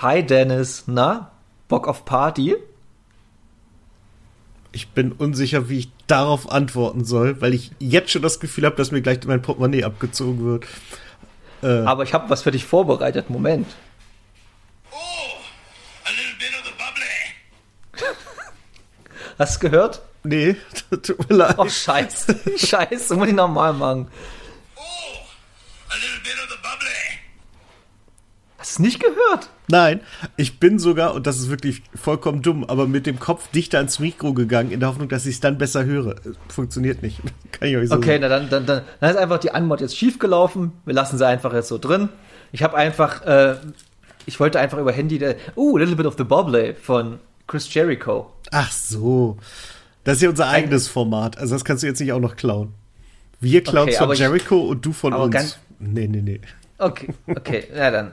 Hi Dennis, na? Bock auf Party? Ich bin unsicher, wie ich darauf antworten soll, weil ich jetzt schon das Gefühl habe, dass mir gleich mein Portemonnaie abgezogen wird. Äh, Aber ich habe was für dich vorbereitet. Moment. Oh, a little bit of the bubbly. Hast du gehört? Nee, tut mir leid. Oh, scheiße. scheiße, muss ich nochmal machen. Hast du nicht gehört? Nein, ich bin sogar, und das ist wirklich vollkommen dumm, aber mit dem Kopf dichter ans Mikro gegangen, in der Hoffnung, dass ich es dann besser höre. Funktioniert nicht. Kann ich euch so Okay, na dann, dann, dann, dann ist einfach die Anmod jetzt schief gelaufen. Wir lassen sie einfach jetzt so drin. Ich habe einfach, äh, ich wollte einfach über Handy, der, uh, little bit of the Bobley von Chris Jericho. Ach so. Das ist ja unser eigenes Format. Also das kannst du jetzt nicht auch noch klauen. Wir klauen okay, von Jericho ich, und du von uns. Ganz, nee, nee, nee. Okay, okay, ja dann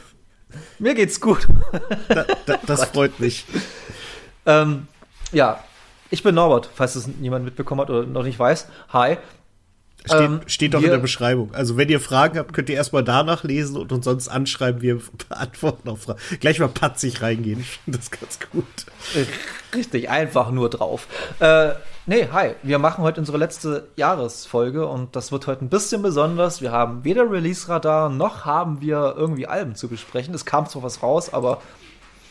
Mir geht's gut. Da, da, das freut mich. Ähm, ja, ich bin Norbert, falls es niemand mitbekommen hat oder noch nicht weiß. Hi. Steht, ähm, steht doch in der Beschreibung. Also wenn ihr Fragen habt, könnt ihr erstmal danach lesen und uns sonst anschreiben. Wir beantworten auf Fragen. Gleich mal patzig reingehen. Ich finde das ganz gut. Richtig, einfach nur drauf. Äh, nee, hi. Wir machen heute unsere letzte Jahresfolge und das wird heute ein bisschen besonders. Wir haben weder Release-Radar noch haben wir irgendwie Alben zu besprechen. Es kam zwar was raus, aber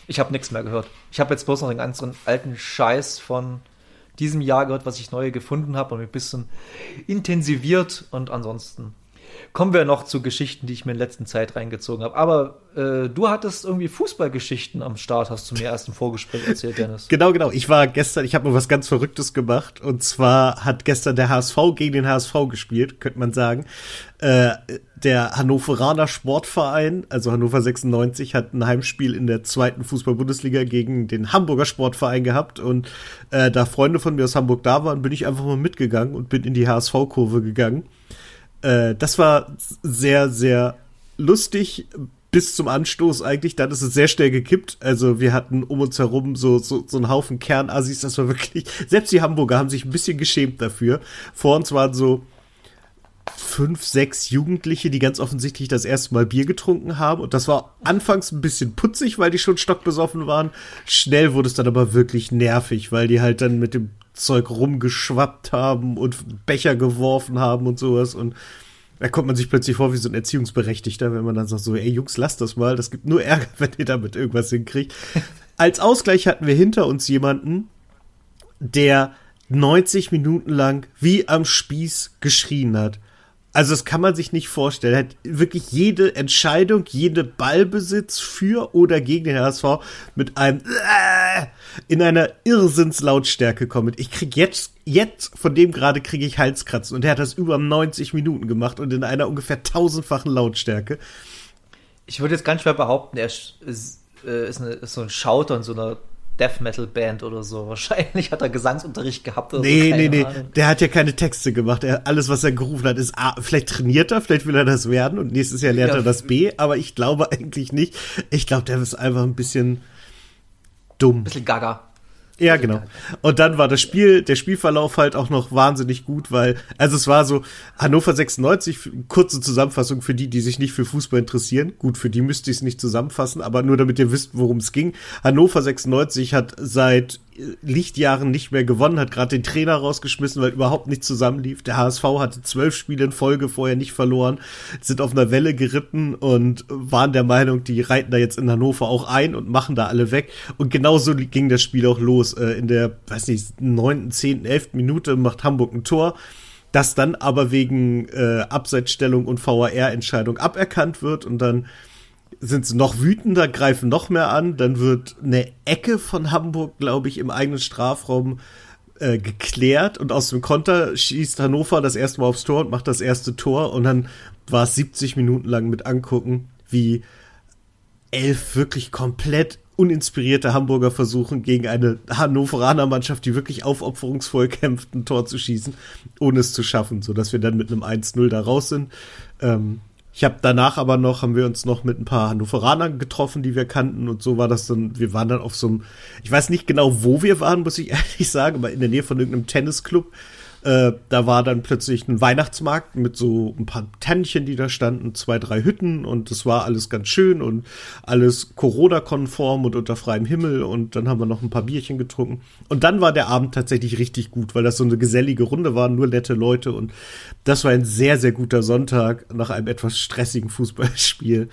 ich habe nichts mehr gehört. Ich habe jetzt bloß noch den ganzen alten Scheiß von diesem Jahr gehört, was ich neu gefunden habe und ein bisschen intensiviert und ansonsten kommen wir noch zu Geschichten, die ich mir in letzter Zeit reingezogen habe. Aber äh, du hattest irgendwie Fußballgeschichten am Start, hast du mir erst im Vorgespräch erzählt, Dennis. Genau, genau. Ich war gestern, ich habe mal was ganz Verrücktes gemacht. Und zwar hat gestern der HSV gegen den HSV gespielt, könnte man sagen. Äh, der Hannoveraner Sportverein, also Hannover 96, hat ein Heimspiel in der zweiten Fußball-Bundesliga gegen den Hamburger Sportverein gehabt. Und äh, da Freunde von mir aus Hamburg da waren, bin ich einfach mal mitgegangen und bin in die HSV-Kurve gegangen. Äh, das war sehr, sehr lustig bis zum Anstoß eigentlich. Dann ist es sehr schnell gekippt. Also wir hatten um uns herum so, so, so einen Haufen Kernassis. Das war wirklich, selbst die Hamburger haben sich ein bisschen geschämt dafür. Vor uns waren so fünf, sechs Jugendliche, die ganz offensichtlich das erste Mal Bier getrunken haben. Und das war anfangs ein bisschen putzig, weil die schon stockbesoffen waren. Schnell wurde es dann aber wirklich nervig, weil die halt dann mit dem Zeug rumgeschwappt haben und Becher geworfen haben und sowas. Und da kommt man sich plötzlich vor wie so ein Erziehungsberechtigter, wenn man dann sagt so, ey Jungs, lasst das mal, das gibt nur Ärger, wenn ihr damit irgendwas hinkriegt. Als Ausgleich hatten wir hinter uns jemanden, der 90 Minuten lang wie am Spieß geschrien hat. Also das kann man sich nicht vorstellen. Er hat wirklich jede Entscheidung, jede Ballbesitz für oder gegen den HSV mit einem äh, in einer Irrsinnslautstärke kommt. Ich krieg jetzt, jetzt von dem gerade kriege ich Halskratzen und er hat das über 90 Minuten gemacht und in einer ungefähr tausendfachen Lautstärke. Ich würde jetzt ganz schwer behaupten, er ist, äh, ist, eine, ist so ein Schauter in so einer Death Metal Band oder so. Wahrscheinlich hat er Gesangsunterricht gehabt oder nee, so. Nee, nee, nee. Der hat ja keine Texte gemacht. Er, alles, was er gerufen hat, ist A, vielleicht trainiert er, vielleicht will er das werden und nächstes Jahr lernt ja. er das B, aber ich glaube eigentlich nicht. Ich glaube, der ist einfach ein bisschen dumm. Ein bisschen gaga. Ja, genau. Und dann war das Spiel, der Spielverlauf halt auch noch wahnsinnig gut, weil, also es war so, Hannover 96, kurze Zusammenfassung für die, die sich nicht für Fußball interessieren. Gut, für die müsste ich es nicht zusammenfassen, aber nur damit ihr wisst, worum es ging. Hannover 96 hat seit Lichtjahren nicht mehr gewonnen, hat gerade den Trainer rausgeschmissen, weil überhaupt nicht zusammenlief. Der HSV hatte zwölf Spiele in Folge vorher nicht verloren, sind auf einer Welle geritten und waren der Meinung, die reiten da jetzt in Hannover auch ein und machen da alle weg. Und genauso ging das Spiel auch los. Äh, in der, weiß nicht, neunten, zehnten, elften Minute macht Hamburg ein Tor das dann aber wegen äh, Abseitsstellung und VAR-Entscheidung aberkannt wird und dann sind sie noch wütender, greifen noch mehr an. Dann wird eine Ecke von Hamburg, glaube ich, im eigenen Strafraum äh, geklärt und aus dem Konter schießt Hannover das erste Mal aufs Tor und macht das erste Tor und dann war es 70 Minuten lang mit angucken, wie elf wirklich komplett uninspirierte Hamburger versuchen, gegen eine Hannoveraner Mannschaft, die wirklich aufopferungsvoll kämpft, ein Tor zu schießen, ohne es zu schaffen, sodass wir dann mit einem 1-0 da raus sind. Ähm, ich habe danach aber noch, haben wir uns noch mit ein paar Hannoveranern getroffen, die wir kannten und so war das dann, wir waren dann auf so einem, ich weiß nicht genau, wo wir waren, muss ich ehrlich sagen, aber in der Nähe von irgendeinem Tennisclub äh, da war dann plötzlich ein Weihnachtsmarkt mit so ein paar Tännchen, die da standen, zwei, drei Hütten und das war alles ganz schön und alles Corona-konform und unter freiem Himmel und dann haben wir noch ein paar Bierchen getrunken. Und dann war der Abend tatsächlich richtig gut, weil das so eine gesellige Runde war, nur nette Leute und das war ein sehr, sehr guter Sonntag nach einem etwas stressigen Fußballspiel.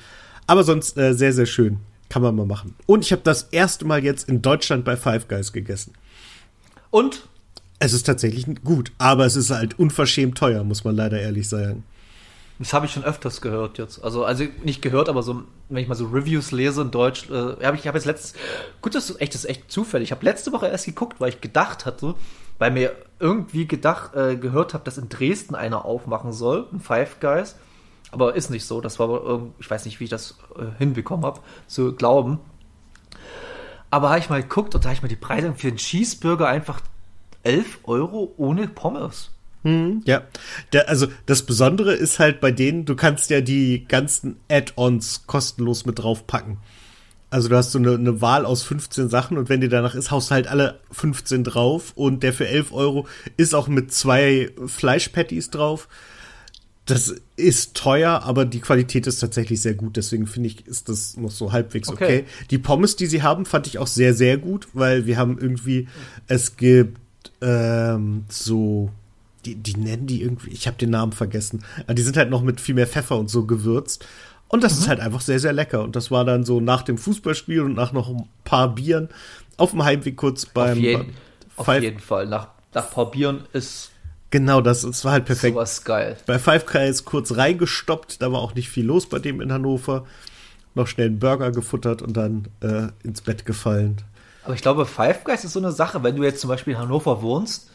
Aber sonst äh, sehr, sehr schön. Kann man mal machen. Und ich habe das erste Mal jetzt in Deutschland bei Five Guys gegessen. Und es ist tatsächlich gut, aber es ist halt unverschämt teuer, muss man leider ehrlich sagen. Das habe ich schon öfters gehört jetzt. Also, also nicht gehört, aber so, wenn ich mal so Reviews lese in Deutsch, äh, habe ich habe jetzt letztes, gut, das ist echt, das ist echt zufällig. Ich habe letzte Woche erst geguckt, weil ich gedacht hatte, weil mir irgendwie gedacht, äh, gehört habe, dass in Dresden einer aufmachen soll, ein Five Guys. Aber ist nicht so. Das war ich weiß nicht, wie ich das äh, hinbekommen habe, zu glauben. Aber habe ich mal geguckt und da habe ich mir die Preise für einen Cheeseburger einfach 11 Euro ohne Pommes. Hm, ja, der, also das Besondere ist halt bei denen, du kannst ja die ganzen Add-ons kostenlos mit draufpacken. Also du hast so eine, eine, Wahl aus 15 Sachen und wenn dir danach ist, haust du halt alle 15 drauf und der für 11 Euro ist auch mit zwei Fleischpatties drauf. Das ist teuer, aber die Qualität ist tatsächlich sehr gut. Deswegen finde ich, ist das noch so halbwegs okay. okay. Die Pommes, die sie haben, fand ich auch sehr, sehr gut, weil wir haben irgendwie, es gibt ähm, so, die, die nennen die irgendwie, ich habe den Namen vergessen, aber die sind halt noch mit viel mehr Pfeffer und so gewürzt. Und das mhm. ist halt einfach sehr, sehr lecker. Und das war dann so nach dem Fußballspiel und nach noch ein paar Bieren auf dem Heimweg kurz beim. Auf jeden, auf jeden Fall. Nach, nach ein paar Bieren ist. Genau, das, das war halt perfekt. Sowas geil. Bei Five Guys kurz reingestoppt, da war auch nicht viel los bei dem in Hannover. Noch schnell einen Burger gefuttert und dann äh, ins Bett gefallen. Aber ich glaube, Five Guys ist so eine Sache, wenn du jetzt zum Beispiel in Hannover wohnst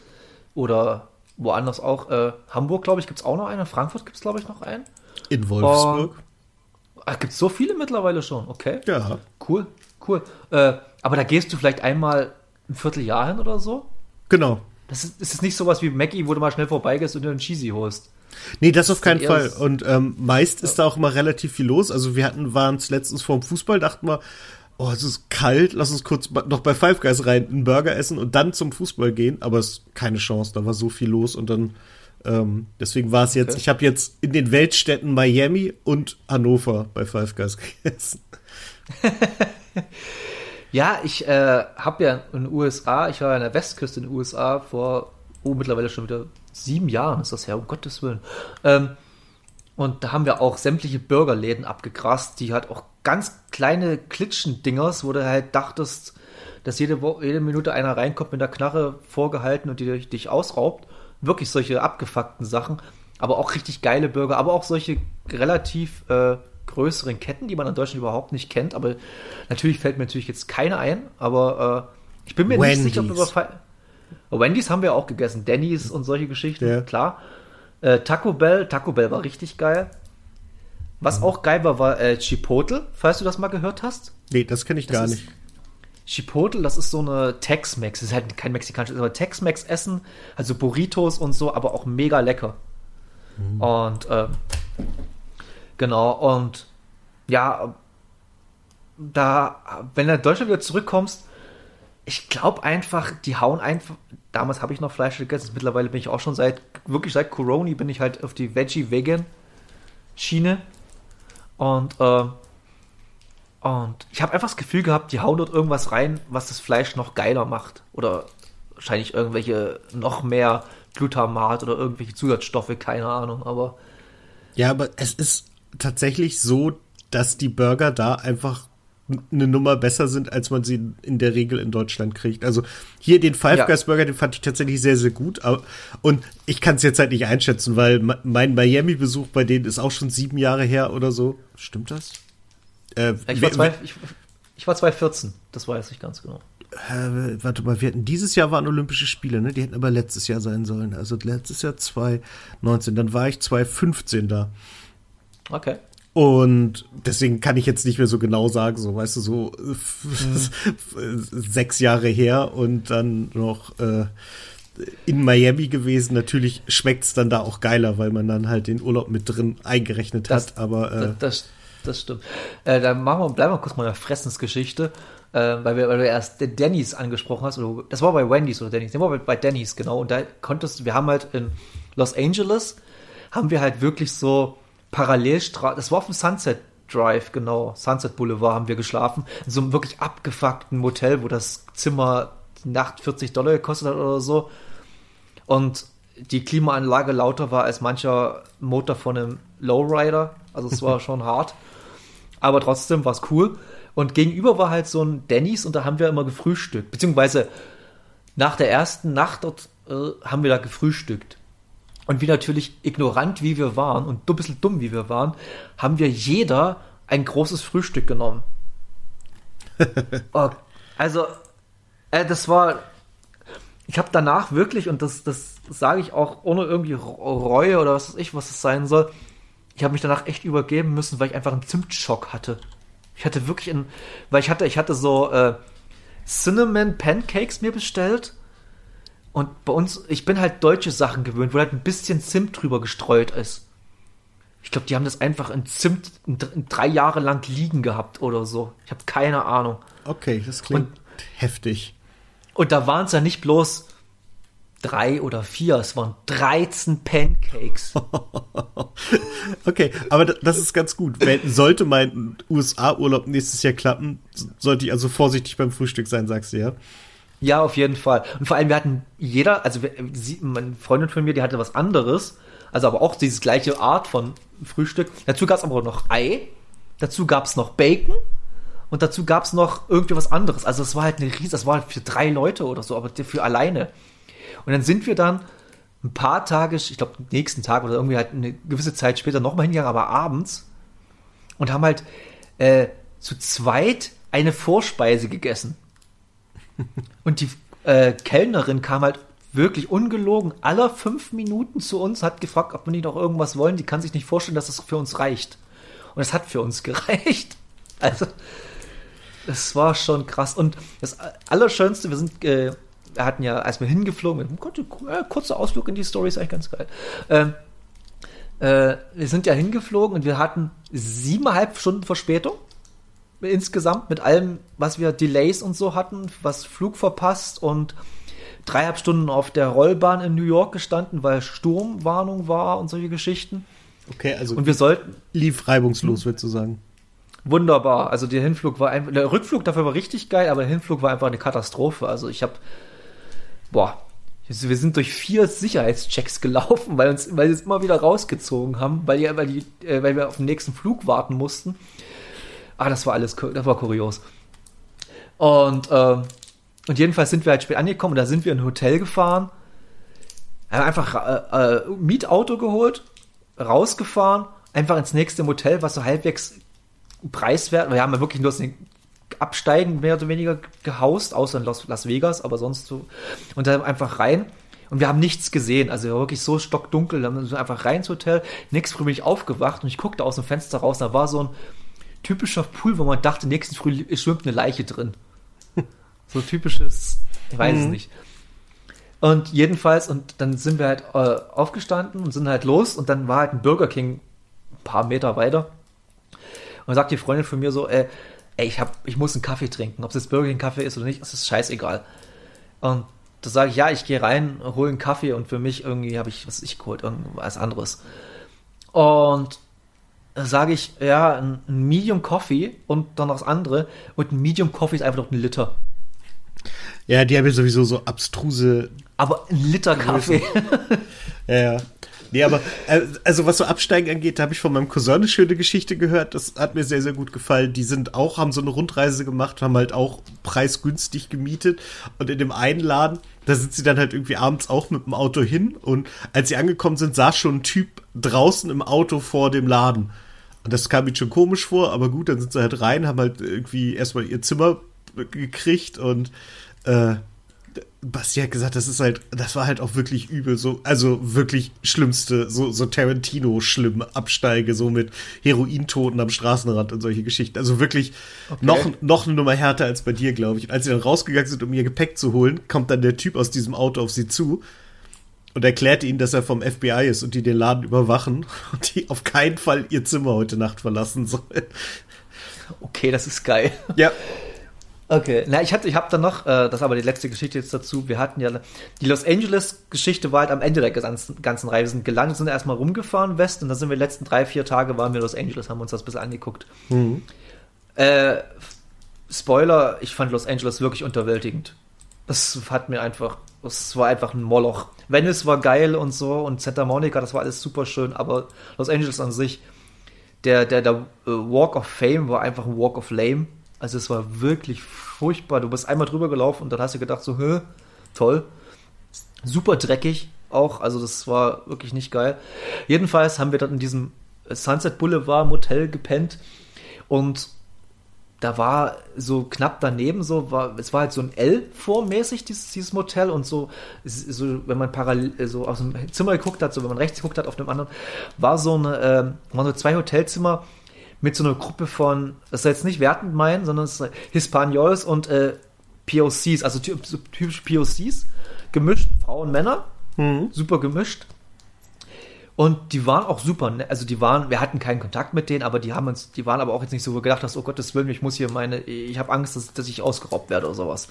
oder woanders auch, äh, Hamburg, glaube ich, gibt es auch noch einen, Frankfurt gibt es, glaube ich, noch einen. In Wolfsburg. Uh, gibt es so viele mittlerweile schon, okay. Ja. Cool, cool. Äh, aber da gehst du vielleicht einmal ein Vierteljahr hin oder so? Genau. Das ist, ist nicht sowas wie Mackie, wo du mal schnell vorbeigehst und dir einen Cheesy holst. Nee, das, das auf keinen Fall. Und ähm, meist ja. ist da auch immer relativ viel los. Also wir hatten, waren es letztens vorm Fußball, dachten wir, oh, es ist kalt, lass uns kurz noch bei Five Guys rein, einen Burger essen und dann zum Fußball gehen. Aber es ist keine Chance, da war so viel los und dann, ähm, deswegen war es jetzt, okay. ich habe jetzt in den Weltstädten Miami und Hannover bei Five Guys gegessen. ja, ich äh, habe ja in den USA, ich war ja an der Westküste in den USA vor, oh, mittlerweile schon wieder sieben Jahren ist das her, um Gottes Willen. Ähm, und da haben wir auch sämtliche Burgerläden abgegrast, die halt auch ganz kleine Klitschen-Dingers, wo du halt dachtest, dass jede, jede Minute einer reinkommt mit der Knarre vorgehalten und die dich ausraubt. Wirklich solche abgefuckten Sachen. Aber auch richtig geile Burger, aber auch solche relativ äh, größeren Ketten, die man in Deutschland überhaupt nicht kennt. Aber natürlich fällt mir natürlich jetzt keine ein, aber äh, ich bin mir Wendy's. nicht sicher, ob wir über Wendy's haben wir auch gegessen, Denny's und solche Geschichten, ja. klar. Äh, Taco Bell, Taco Bell war richtig geil. Was auch geil war, war äh, Chipotle, falls du das mal gehört hast. Nee, das kenne ich das gar nicht. Chipotle, das ist so eine Tex-Mex. Das ist halt kein mexikanisches, aber Tex-Mex-Essen, also Burritos und so, aber auch mega lecker. Mhm. Und äh, genau, und ja, da, wenn du in Deutschland wieder zurückkommst, ich glaube einfach, die hauen einfach. Damals habe ich noch Fleisch gegessen, mittlerweile bin ich auch schon seit, wirklich seit Corona bin ich halt auf die Veggie-Vegan-Schiene. Und, äh, und ich habe einfach das Gefühl gehabt, die hauen dort irgendwas rein, was das Fleisch noch geiler macht. Oder wahrscheinlich irgendwelche noch mehr Glutamat oder irgendwelche Zusatzstoffe, keine Ahnung, aber. Ja, aber es ist tatsächlich so, dass die Burger da einfach eine Nummer besser sind, als man sie in der Regel in Deutschland kriegt. Also hier den Five ja. Guys Burger, den fand ich tatsächlich sehr, sehr gut. Und ich kann es jetzt halt nicht einschätzen, weil mein Miami-Besuch bei denen ist auch schon sieben Jahre her oder so. Stimmt das? Äh, ich, war zwei, ich, ich war 2014, das weiß ich ganz genau. Äh, warte mal, wir hatten dieses Jahr waren Olympische Spiele, ne? Die hätten aber letztes Jahr sein sollen. Also letztes Jahr 2019, dann war ich 2015 da. Okay. Und deswegen kann ich jetzt nicht mehr so genau sagen, so weißt du, so mhm. sechs Jahre her und dann noch äh, in Miami gewesen. Natürlich schmeckt es dann da auch geiler, weil man dann halt den Urlaub mit drin eingerechnet das, hat. Aber äh, das, das, das stimmt. Äh, dann machen wir, bleiben wir kurz mal in der Fressensgeschichte, äh, weil, wir, weil du erst den Denny's angesprochen hast. Oder, das war bei Wendy's oder Denny's. Das war bei Denny's, genau. Und da konntest wir haben halt in Los Angeles, haben wir halt wirklich so Parallelstraße, das war auf dem Sunset Drive, genau, Sunset Boulevard haben wir geschlafen, in so einem wirklich abgefuckten Motel, wo das Zimmer Nacht 40 Dollar gekostet hat oder so. Und die Klimaanlage lauter war als mancher Motor von einem Lowrider. Also es war schon hart. Aber trotzdem war es cool. Und gegenüber war halt so ein Denny's und da haben wir immer gefrühstückt. Beziehungsweise nach der ersten Nacht dort äh, haben wir da gefrühstückt. Und wie natürlich ignorant wie wir waren und ein bisschen dumm wie wir waren, haben wir jeder ein großes Frühstück genommen. oh, also, äh, das war. Ich habe danach wirklich, und das, das sage ich auch ohne irgendwie Reue oder was weiß ich, was es sein soll, ich habe mich danach echt übergeben müssen, weil ich einfach einen Zimtschock hatte. Ich hatte wirklich einen, weil ich hatte, ich hatte so äh, Cinnamon Pancakes mir bestellt und bei uns, ich bin halt deutsche Sachen gewöhnt, wo halt ein bisschen Zimt drüber gestreut ist. Ich glaube, die haben das einfach in Zimt in, in drei Jahre lang liegen gehabt oder so. Ich habe keine Ahnung. Okay, das klingt und, heftig. Und da waren es ja nicht bloß drei oder vier, es waren 13 Pancakes. okay, aber das ist ganz gut. Wenn, sollte mein USA-Urlaub nächstes Jahr klappen, sollte ich also vorsichtig beim Frühstück sein, sagst du ja? Ja, auf jeden Fall. Und vor allem, wir hatten jeder, also sie, meine Freundin von mir, die hatte was anderes, also aber auch dieses gleiche Art von Frühstück. Dazu gab es aber noch Ei, dazu gab es noch Bacon und dazu gab es noch irgendwie was anderes. Also es war halt eine riesige, das war halt für drei Leute oder so, aber für alleine. Und dann sind wir dann ein paar Tage, ich glaube nächsten Tag oder irgendwie halt eine gewisse Zeit später nochmal hingegangen, aber abends und haben halt äh, zu zweit eine Vorspeise gegessen. Und die äh, Kellnerin kam halt wirklich ungelogen aller fünf Minuten zu uns, hat gefragt, ob wir nicht noch irgendwas wollen. Die kann sich nicht vorstellen, dass das für uns reicht. Und es hat für uns gereicht. Also, es war schon krass. Und das Allerschönste, wir sind, äh, wir hatten ja, als wir hingeflogen, äh, kurzer Ausflug in die Story ist eigentlich ganz geil. Ähm, äh, wir sind ja hingeflogen und wir hatten siebeneinhalb Stunden Verspätung insgesamt mit allem, was wir Delays und so hatten, was Flug verpasst und dreieinhalb Stunden auf der Rollbahn in New York gestanden, weil Sturmwarnung war und solche Geschichten. Okay, also und wir sollten lief reibungslos, würdest du sagen. Wunderbar. Also der Hinflug war einfach, der Rückflug dafür war richtig geil, aber der Hinflug war einfach eine Katastrophe. Also ich habe, boah, wir sind durch vier Sicherheitschecks gelaufen, weil uns, weil sie es immer wieder rausgezogen haben, weil, die, weil, die, äh, weil wir auf den nächsten Flug warten mussten. Ah, das war alles, das war kurios. Und, äh, und jedenfalls sind wir halt spät angekommen da sind wir in ein Hotel gefahren, haben einfach äh, äh, Mietauto geholt, rausgefahren, einfach ins nächste Motel, was so halbwegs preiswert, wir haben ja wirklich nur das Absteigen mehr oder weniger gehaust, außer in Las, Vegas, aber sonst so. Und dann einfach rein. Und wir haben nichts gesehen. Also wirklich so stockdunkel. Dann sind wir einfach rein ins Hotel. Nichts früh bin ich aufgewacht und ich guckte aus dem Fenster raus. Da war so ein, typischer Pool, wo man dachte, nächsten Früh schwimmt eine Leiche drin. so typisches, ich weiß mhm. es nicht. Und jedenfalls, und dann sind wir halt äh, aufgestanden und sind halt los und dann war halt ein Burger King ein paar Meter weiter. Und sagt die Freundin von mir so, äh, ey, ich, hab, ich muss einen Kaffee trinken. Ob es jetzt Burger King Kaffee ist oder nicht, ist scheißegal. Und da sage ich, ja, ich gehe rein, hole einen Kaffee und für mich irgendwie habe ich, was ich geholt, irgendwas anderes. Und sage ich, ja, ein Medium Coffee und dann das andere. Und ein Medium Coffee ist einfach noch ein Liter. Ja, die haben ja sowieso so abstruse. Aber ein Liter Kaffee. ja, ja. Nee, aber äh, also was so Absteigen angeht, da habe ich von meinem Cousin eine schöne Geschichte gehört. Das hat mir sehr, sehr gut gefallen. Die sind auch, haben so eine Rundreise gemacht, haben halt auch preisgünstig gemietet. Und in dem einen Laden, da sind sie dann halt irgendwie abends auch mit dem Auto hin. Und als sie angekommen sind, saß schon ein Typ draußen im Auto vor dem Laden. Und das kam mir schon komisch vor, aber gut, dann sind sie halt rein, haben halt irgendwie erstmal ihr Zimmer gekriegt und äh, Basti hat gesagt, das ist halt, das war halt auch wirklich übel, so, also wirklich schlimmste, so, so Tarantino schlimm Absteige, so mit Herointoten am Straßenrand und solche Geschichten. Also wirklich okay. noch, noch eine Nummer härter als bei dir, glaube ich. Und als sie dann rausgegangen sind, um ihr Gepäck zu holen, kommt dann der Typ aus diesem Auto auf sie zu und erklärt ihnen, dass er vom FBI ist und die den Laden überwachen und die auf keinen Fall ihr Zimmer heute Nacht verlassen sollen. Okay, das ist geil. Ja. Okay, na, ich hatte, ich habe dann noch, äh, das ist aber die letzte Geschichte jetzt dazu. Wir hatten ja die Los Angeles-Geschichte war halt am Ende der ganzen, ganzen Reise. Wir sind gelandet, sind erstmal rumgefahren West und dann sind wir die letzten drei, vier Tage waren wir in Los Angeles, haben uns das ein bisschen angeguckt. Mhm. Äh, Spoiler, ich fand Los Angeles wirklich unterwältigend. Das hat mir einfach, das war einfach ein Moloch. Venice war geil und so und Santa Monica, das war alles super schön, aber Los Angeles an sich, der, der, der äh, Walk of Fame war einfach ein Walk of Lame also es war wirklich furchtbar. Du bist einmal drüber gelaufen und dann hast du gedacht so, hä, toll. Super dreckig auch, also das war wirklich nicht geil. Jedenfalls haben wir dann in diesem Sunset Boulevard Motel gepennt und da war so knapp daneben so war es war halt so ein L vormäßig dieses, dieses Motel und so so wenn man parallel so aus dem Zimmer geguckt hat so wenn man rechts geguckt hat auf dem anderen war so eine äh, waren so zwei Hotelzimmer mit so einer Gruppe von, das soll jetzt nicht wertend meinen, sondern es ist Hispaniols und äh, POCs, also so typisch POCs, gemischt, Frauen, Männer, mhm. super gemischt. Und die waren auch super, ne? also die waren, wir hatten keinen Kontakt mit denen, aber die haben uns, die waren aber auch jetzt nicht so gedacht, dass, oh Gottes Willen, ich muss hier meine, ich habe Angst, dass, dass ich ausgeraubt werde oder sowas.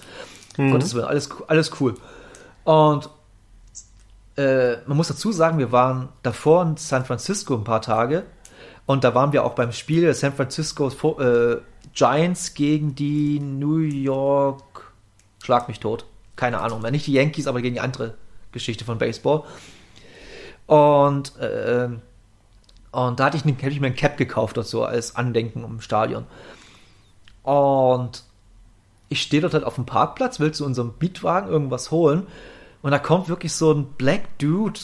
Mhm. Gottes Willen, alles, alles cool. Und äh, man muss dazu sagen, wir waren davor in San Francisco ein paar Tage und da waren wir auch beim Spiel San Francisco äh, Giants gegen die New York. Schlag mich tot. Keine Ahnung mehr. Nicht die Yankees, aber gegen die andere Geschichte von Baseball. Und, äh, und da hatte ich, hätte ich mir ein Cap gekauft und so als Andenken im Stadion. Und ich stehe dort halt auf dem Parkplatz, will zu unserem Mietwagen irgendwas holen. Und da kommt wirklich so ein Black Dude,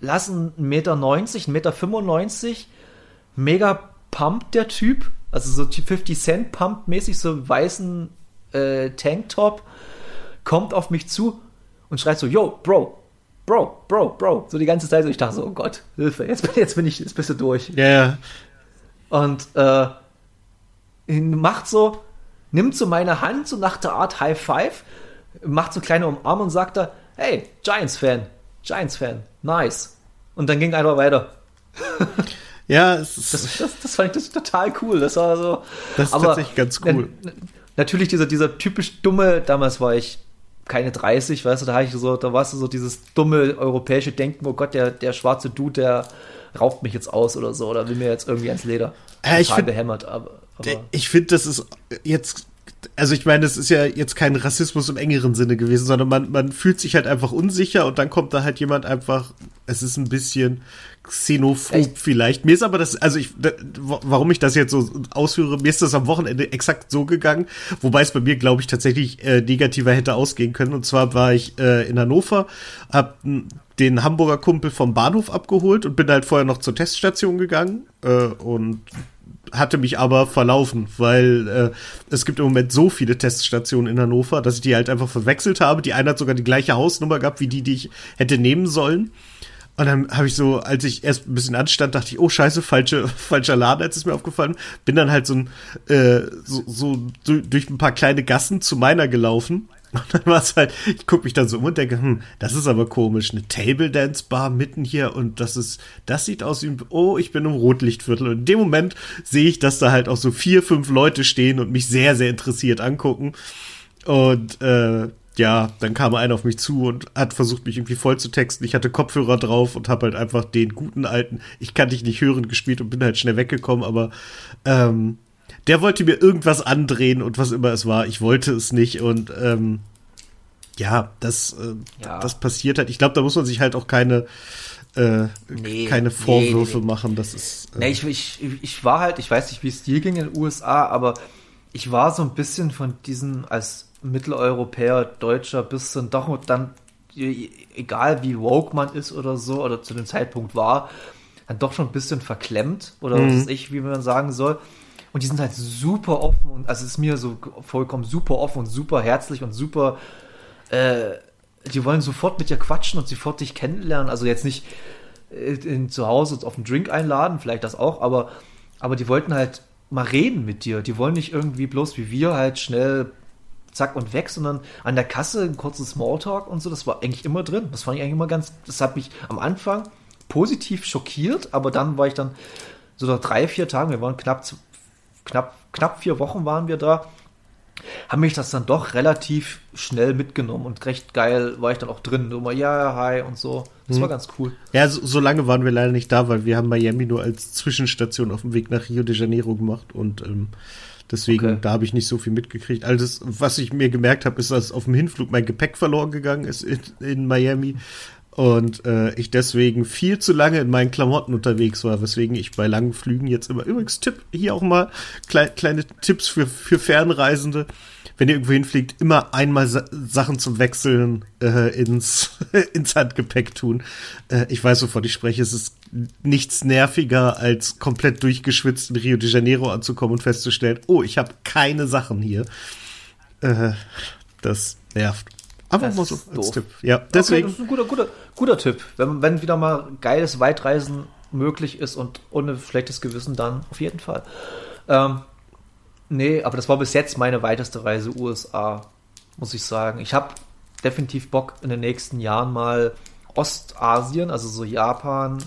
lass 1,90 Meter, 1,95 Meter mega pumped, der Typ. Also so 50 Cent pumpt mäßig, so weißen äh, Tanktop. Kommt auf mich zu und schreit so, yo, Bro, Bro, Bro, Bro. So die ganze Zeit. So ich dachte so, oh Gott, Hilfe, jetzt, jetzt bin ich, jetzt bist du durch. Ja. Yeah. Und äh, macht so, nimmt so meine Hand, so nach der Art High Five, macht so kleine Umarmung und sagt da, hey, Giants-Fan, Giants-Fan, nice. Und dann ging einfach weiter. Ja, es ist das, das, das fand ich das total cool. Das war so. Das ist aber, tatsächlich ganz cool. Natürlich dieser, dieser typisch dumme, damals war ich keine 30, weißt du, da, ich so, da warst du so dieses dumme europäische Denken, oh Gott, der, der schwarze Dude, der raubt mich jetzt aus oder so, oder will mir jetzt irgendwie ans Leder. Ja, ich finde, aber, aber ich finde, das ist jetzt also ich meine, es ist ja jetzt kein Rassismus im engeren Sinne gewesen, sondern man, man fühlt sich halt einfach unsicher und dann kommt da halt jemand einfach, es ist ein bisschen xenophob Echt? vielleicht. Mir ist aber das, also ich, da, warum ich das jetzt so ausführe, mir ist das am Wochenende exakt so gegangen, wobei es bei mir, glaube ich, tatsächlich äh, negativer hätte ausgehen können. Und zwar war ich äh, in Hannover, hab den Hamburger Kumpel vom Bahnhof abgeholt und bin halt vorher noch zur Teststation gegangen äh, und hatte mich aber verlaufen, weil äh, es gibt im Moment so viele Teststationen in Hannover, dass ich die halt einfach verwechselt habe. Die eine hat sogar die gleiche Hausnummer gehabt wie die, die ich hätte nehmen sollen. Und dann habe ich so, als ich erst ein bisschen anstand, dachte ich, oh scheiße, falsche, falscher Laden, als ist mir aufgefallen. Bin dann halt so, ein, äh, so, so durch ein paar kleine Gassen zu meiner gelaufen. Und dann war es halt, ich gucke mich dann so um und denke, hm, das ist aber komisch, eine Table Dance Bar mitten hier und das ist, das sieht aus wie, oh, ich bin im Rotlichtviertel. Und in dem Moment sehe ich, dass da halt auch so vier, fünf Leute stehen und mich sehr, sehr interessiert angucken. Und äh, ja, dann kam einer auf mich zu und hat versucht, mich irgendwie voll zu texten. Ich hatte Kopfhörer drauf und habe halt einfach den guten alten, ich kann dich nicht hören, gespielt und bin halt schnell weggekommen, aber ähm, der wollte mir irgendwas andrehen und was immer es war, ich wollte es nicht und ähm, ja, das, äh, ja. das passiert halt. Ich glaube, da muss man sich halt auch keine äh, nee, keine Vorwürfe nee, nee, machen. Das ist. Äh nee, ich, ich, ich war halt, ich weiß nicht, wie es dir ging in den USA, aber ich war so ein bisschen von diesen als Mitteleuropäer, Deutscher bist du doch dann, egal wie woke man ist oder so, oder zu dem Zeitpunkt war, dann doch schon ein bisschen verklemmt oder mhm. was weiß ich, wie man sagen soll. Und die sind halt super offen und also es ist mir so vollkommen super offen und super herzlich und super äh, die wollen sofort mit dir quatschen und sofort dich kennenlernen. Also jetzt nicht äh, in, zu Hause auf einen Drink einladen, vielleicht das auch, aber, aber die wollten halt mal reden mit dir. Die wollen nicht irgendwie bloß wie wir halt schnell zack und weg, sondern an der Kasse ein kurzes Smalltalk und so, das war eigentlich immer drin. Das fand ich eigentlich immer ganz, das hat mich am Anfang positiv schockiert, aber dann war ich dann so nach drei, vier Tagen, wir waren knapp, knapp, knapp vier Wochen waren wir da, haben mich das dann doch relativ schnell mitgenommen und recht geil war ich dann auch drin. Immer, ja, hi und so. Das mhm. war ganz cool. Ja, so, so, lange waren wir leider nicht da, weil wir haben Miami nur als Zwischenstation auf dem Weg nach Rio de Janeiro gemacht und ähm, deswegen, okay. da habe ich nicht so viel mitgekriegt. Alles, was ich mir gemerkt habe, ist, dass auf dem Hinflug mein Gepäck verloren gegangen ist in, in Miami und äh, ich deswegen viel zu lange in meinen Klamotten unterwegs war, weswegen ich bei langen Flügen jetzt immer, übrigens Tipp, hier auch mal klei kleine Tipps für, für Fernreisende, wenn ihr irgendwo hinfliegt, immer einmal Sa Sachen zum Wechseln äh, ins, ins Handgepäck tun. Äh, ich weiß, wovon ich spreche, es ist nichts nerviger, als komplett durchgeschwitzt in Rio de Janeiro anzukommen und festzustellen, oh, ich habe keine Sachen hier. Äh, das nervt. Einfach mal so als Tipp. Ja, deswegen. Okay, das ist ein guter, guter, guter Tipp. Wenn, wenn wieder mal geiles Weitreisen möglich ist und ohne schlechtes Gewissen, dann auf jeden Fall. Ähm, nee, aber das war bis jetzt meine weiteste Reise USA, muss ich sagen. Ich habe definitiv Bock in den nächsten Jahren mal Ostasien, also so Japan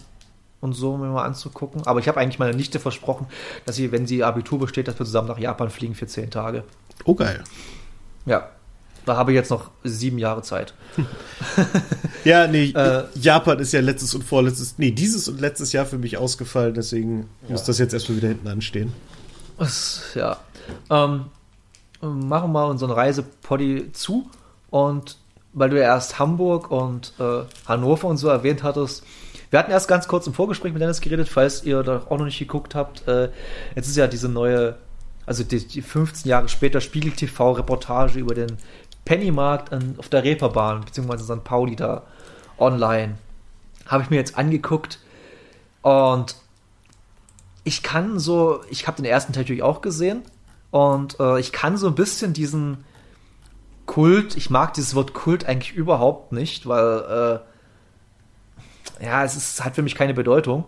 und so mir mal anzugucken. Aber ich habe eigentlich meiner Nichte versprochen, dass sie, wenn sie Abitur besteht, dass wir zusammen nach Japan fliegen für zehn Tage. Oh geil. Ja, da habe ich jetzt noch sieben Jahre Zeit. ja, nee, äh, Japan ist ja letztes und vorletztes, nee, dieses und letztes Jahr für mich ausgefallen, deswegen ja. muss das jetzt erstmal wieder hinten anstehen. Ja. Ähm, machen wir mal unseren Reisepoddy zu und weil du ja erst Hamburg und äh, Hannover und so erwähnt hattest, wir hatten erst ganz kurz im Vorgespräch mit Dennis geredet, falls ihr da auch noch nicht geguckt habt. Äh, jetzt ist ja diese neue, also die, die 15 Jahre später Spiegel TV Reportage über den Pennymarkt auf der Reeperbahn, beziehungsweise St. Pauli da online. Habe ich mir jetzt angeguckt und ich kann so, ich habe den ersten Teil natürlich auch gesehen und äh, ich kann so ein bisschen diesen Kult, ich mag dieses Wort Kult eigentlich überhaupt nicht, weil äh, ja, es ist, hat für mich keine Bedeutung.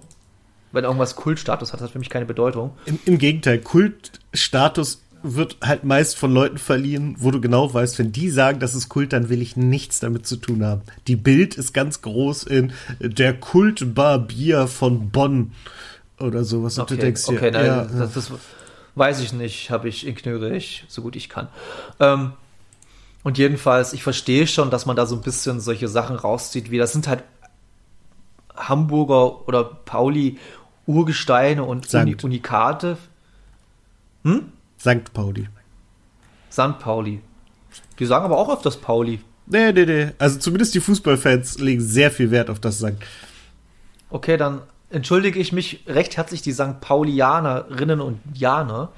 Wenn irgendwas Kultstatus hat, hat für mich keine Bedeutung. Im, im Gegenteil, Kultstatus wird halt meist von Leuten verliehen, wo du genau weißt, wenn die sagen, das ist Kult, dann will ich nichts damit zu tun haben. Die Bild ist ganz groß in der Kultbarbier von Bonn oder sowas. Okay, und du denkst dir, okay, nein, ja, das, das, weiß ich nicht, habe ich, ignoriere ich, so gut ich kann. Ähm, und jedenfalls, ich verstehe schon, dass man da so ein bisschen solche Sachen rauszieht, wie das sind halt Hamburger oder Pauli Urgesteine und Uni Unikate. Hm? St. Pauli. St. Pauli. Die sagen aber auch öfters Pauli. Nee, nee, nee. Also zumindest die Fußballfans legen sehr viel Wert auf das St. Okay, dann entschuldige ich mich recht herzlich die St. Paulianerinnen und Janer,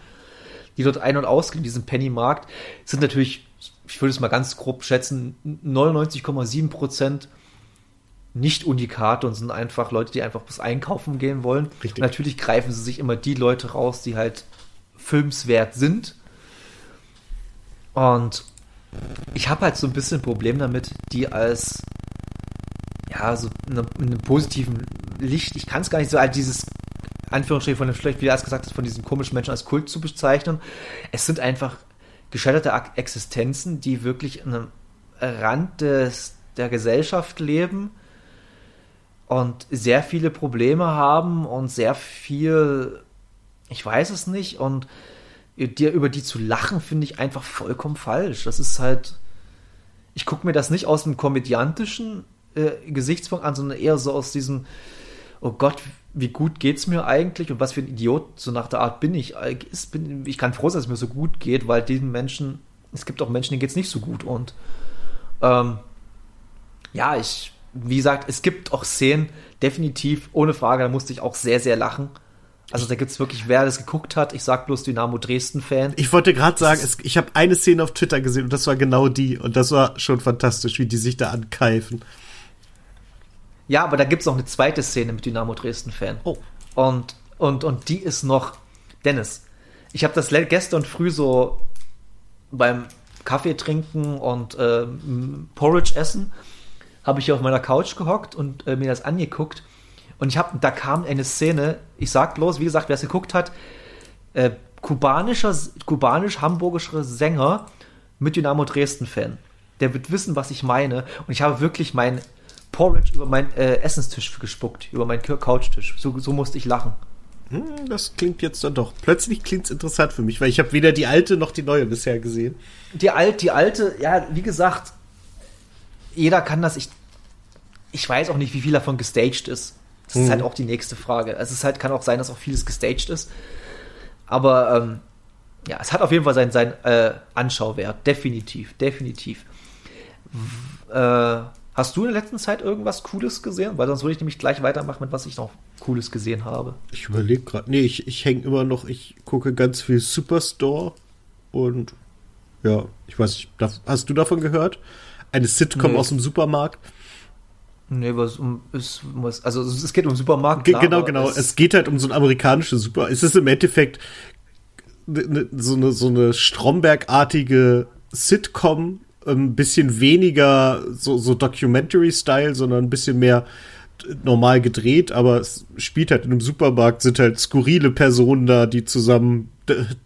die dort ein- und ausgehen in diesem Pennymarkt, sind natürlich, ich würde es mal ganz grob schätzen, 99,7 Prozent nicht Unikate und sind einfach Leute, die einfach bis einkaufen gehen wollen. Richtig. natürlich greifen sie sich immer die Leute raus, die halt filmswert sind. Und ich habe halt so ein bisschen ein Problem damit, die als ja, so in einem, in einem positiven Licht, ich kann es gar nicht so als dieses Anführungsstrichen von dem schlecht, wie er es gesagt hat, von diesen komischen Menschen als Kult zu bezeichnen. Es sind einfach gescheiterte Existenzen, die wirklich an einem Rand des, der Gesellschaft leben und sehr viele Probleme haben und sehr viel ich weiß es nicht. Und dir über die zu lachen, finde ich einfach vollkommen falsch. Das ist halt. Ich gucke mir das nicht aus einem komödiantischen äh, Gesichtspunkt an, sondern eher so aus diesem, oh Gott, wie gut geht's mir eigentlich und was für ein Idiot so nach der Art bin ich. Ich kann froh sein, dass es mir so gut geht, weil diesen Menschen, es gibt auch Menschen, denen geht's nicht so gut und ähm, ja, ich, wie gesagt, es gibt auch Szenen, definitiv, ohne Frage, da musste ich auch sehr, sehr lachen. Also da gibt es wirklich, wer das geguckt hat, ich sag bloß Dynamo Dresden-Fan. Ich wollte gerade sagen, es, ich habe eine Szene auf Twitter gesehen und das war genau die. Und das war schon fantastisch, wie die sich da ankeifen. Ja, aber da gibt es auch eine zweite Szene mit Dynamo Dresden-Fan. Oh. Und, und, und die ist noch, Dennis, ich habe das gestern früh so beim Kaffee trinken und äh, Porridge essen, habe ich hier auf meiner Couch gehockt und äh, mir das angeguckt. Und ich habe, da kam eine Szene, ich sag bloß, wie gesagt, wer es geguckt hat, äh, kubanischer, kubanisch-hamburgischer Sänger mit Dynamo Dresden-Fan. Der wird wissen, was ich meine. Und ich habe wirklich mein Porridge über meinen äh, Essenstisch gespuckt, über meinen Couchtisch. So, so musste ich lachen. Hm, das klingt jetzt dann doch. Plötzlich klingt es interessant für mich, weil ich habe weder die alte noch die neue bisher gesehen. Die alte, die alte, ja, wie gesagt, jeder kann das. Ich, ich weiß auch nicht, wie viel davon gestaged ist. Das hm. ist halt auch die nächste Frage. Es ist halt, kann auch sein, dass auch vieles gestaged ist. Aber ähm, ja, es hat auf jeden Fall seinen, seinen äh, Anschauwert. Definitiv, definitiv. W äh, hast du in der letzten Zeit irgendwas Cooles gesehen? Weil sonst würde ich nämlich gleich weitermachen mit was ich noch Cooles gesehen habe. Ich überlege gerade. Nee, ich, ich hänge immer noch, ich gucke ganz viel Superstore und ja, ich weiß nicht, hast du davon gehört? Eine Sitcom nee. aus dem Supermarkt? Nee, was um ist, was, also es geht um Supermarkt. Klar, genau, genau. Es, es, geht halt um so ein amerikanisches Super. Es ist im Endeffekt ne, ne, so eine, so eine Stromberg-artige Sitcom, ein bisschen weniger so, so Documentary-Style, sondern ein bisschen mehr normal gedreht, aber es spielt halt in einem Supermarkt, sind halt skurrile Personen da, die zusammen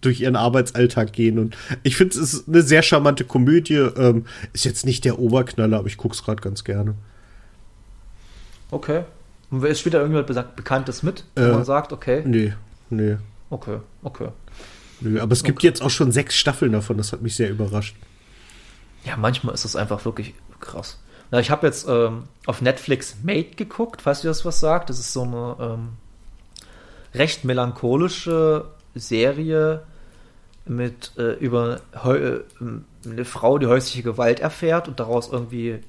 durch ihren Arbeitsalltag gehen. Und ich finde, es ist eine sehr charmante Komödie. Ähm, ist jetzt nicht der Oberknaller, aber ich gucke es gerade ganz gerne. Okay. Und ist wieder irgendjemand Bekanntes mit, wo äh, man sagt, okay? Nee, nee. Okay, okay. Nö, aber es gibt okay. jetzt auch schon sechs Staffeln davon, das hat mich sehr überrascht. Ja, manchmal ist das einfach wirklich krass. Na, ich habe jetzt ähm, auf Netflix Made geguckt, falls ihr das was sagt. Das ist so eine ähm, recht melancholische Serie mit äh, über äh, eine Frau, die häusliche Gewalt erfährt und daraus irgendwie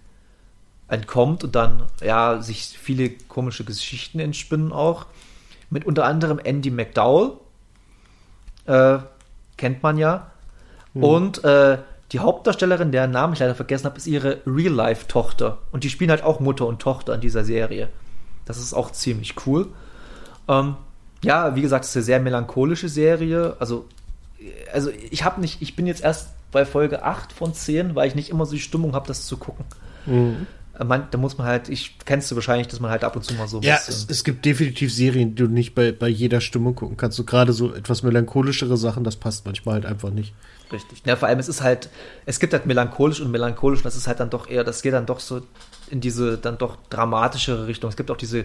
entkommt und dann ja sich viele komische Geschichten entspinnen auch. Mit unter anderem Andy McDowell, äh, kennt man ja. Mhm. Und äh, die Hauptdarstellerin, deren Namen ich leider vergessen habe, ist ihre Real-Life-Tochter. Und die spielen halt auch Mutter und Tochter in dieser Serie. Das ist auch ziemlich cool. Ähm, ja, wie gesagt, es ist eine sehr melancholische Serie. Also, also ich habe nicht, ich bin jetzt erst bei Folge 8 von 10, weil ich nicht immer so die Stimmung habe, das zu gucken. Mhm. Man, da muss man halt, ich kennst du wahrscheinlich, dass man halt ab und zu mal so. Ja, es, es, gibt definitiv Serien, die du nicht bei, bei jeder Stimmung gucken kannst. So gerade so etwas melancholischere Sachen, das passt manchmal halt einfach nicht. Richtig. Ja, vor allem es ist halt, es gibt halt melancholisch und melancholisch, und das ist halt dann doch eher, das geht dann doch so in diese dann doch dramatischere Richtung. Es gibt auch diese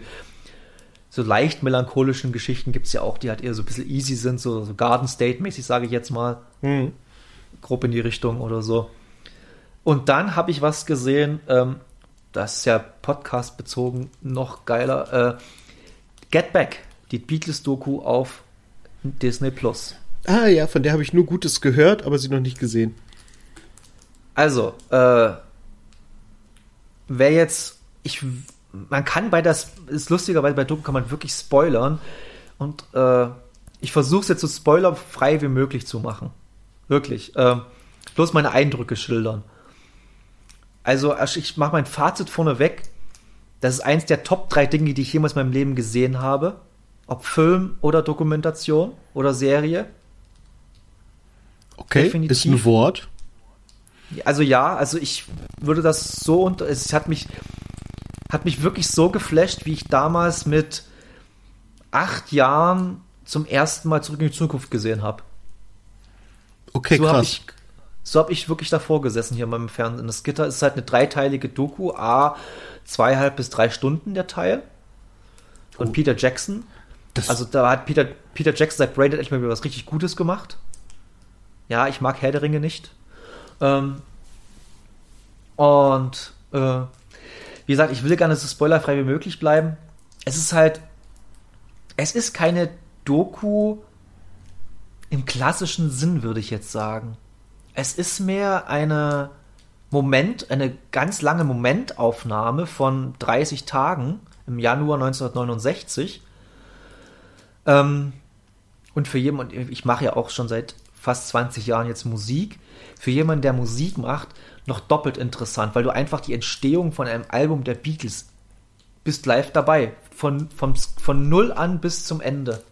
so leicht melancholischen Geschichten gibt es ja auch, die halt eher so ein bisschen easy sind, so, so Garden State-mäßig, sage ich jetzt mal. Mhm. Grob in die Richtung oder so. Und dann habe ich was gesehen, ähm, das ist ja Podcast bezogen noch geiler. Äh, Get Back, die Beatles-Doku auf Disney Plus. Ah ja, von der habe ich nur Gutes gehört, aber sie noch nicht gesehen. Also, äh, wer jetzt, ich, man kann bei das, ist lustigerweise bei Doku kann man wirklich spoilern und äh, ich versuche es jetzt so spoilerfrei wie möglich zu machen. Wirklich. Äh, bloß meine Eindrücke schildern. Also, ich mache mein Fazit vorneweg. Das ist eins der Top drei Dinge, die ich jemals in meinem Leben gesehen habe. Ob Film oder Dokumentation oder Serie. Okay, Definitiv. ist ein Wort. Also ja, also ich würde das so und es hat mich hat mich wirklich so geflasht, wie ich damals mit acht Jahren zum ersten Mal zurück in die Zukunft gesehen habe. Okay, so krass. Hab ich, so habe ich wirklich davor gesessen hier in meinem Fernsehen. Das Gitter ist halt eine dreiteilige Doku, a zweieinhalb bis drei Stunden der Teil von oh. Peter Jackson. Das also da hat Peter, Peter Jackson seit Braided echt mal wieder was richtig Gutes gemacht. Ja, ich mag Herr der Ringe nicht. Ähm, und äh, wie gesagt, ich will gerne so spoilerfrei wie möglich bleiben. Es ist halt, es ist keine Doku im klassischen Sinn, würde ich jetzt sagen. Es ist mehr eine Moment, eine ganz lange Momentaufnahme von 30 Tagen im Januar 1969. Ähm, und für jemanden, ich mache ja auch schon seit fast 20 Jahren jetzt Musik, für jemanden, der Musik macht, noch doppelt interessant, weil du einfach die Entstehung von einem Album der Beatles bist live dabei. Von, von, von null an bis zum Ende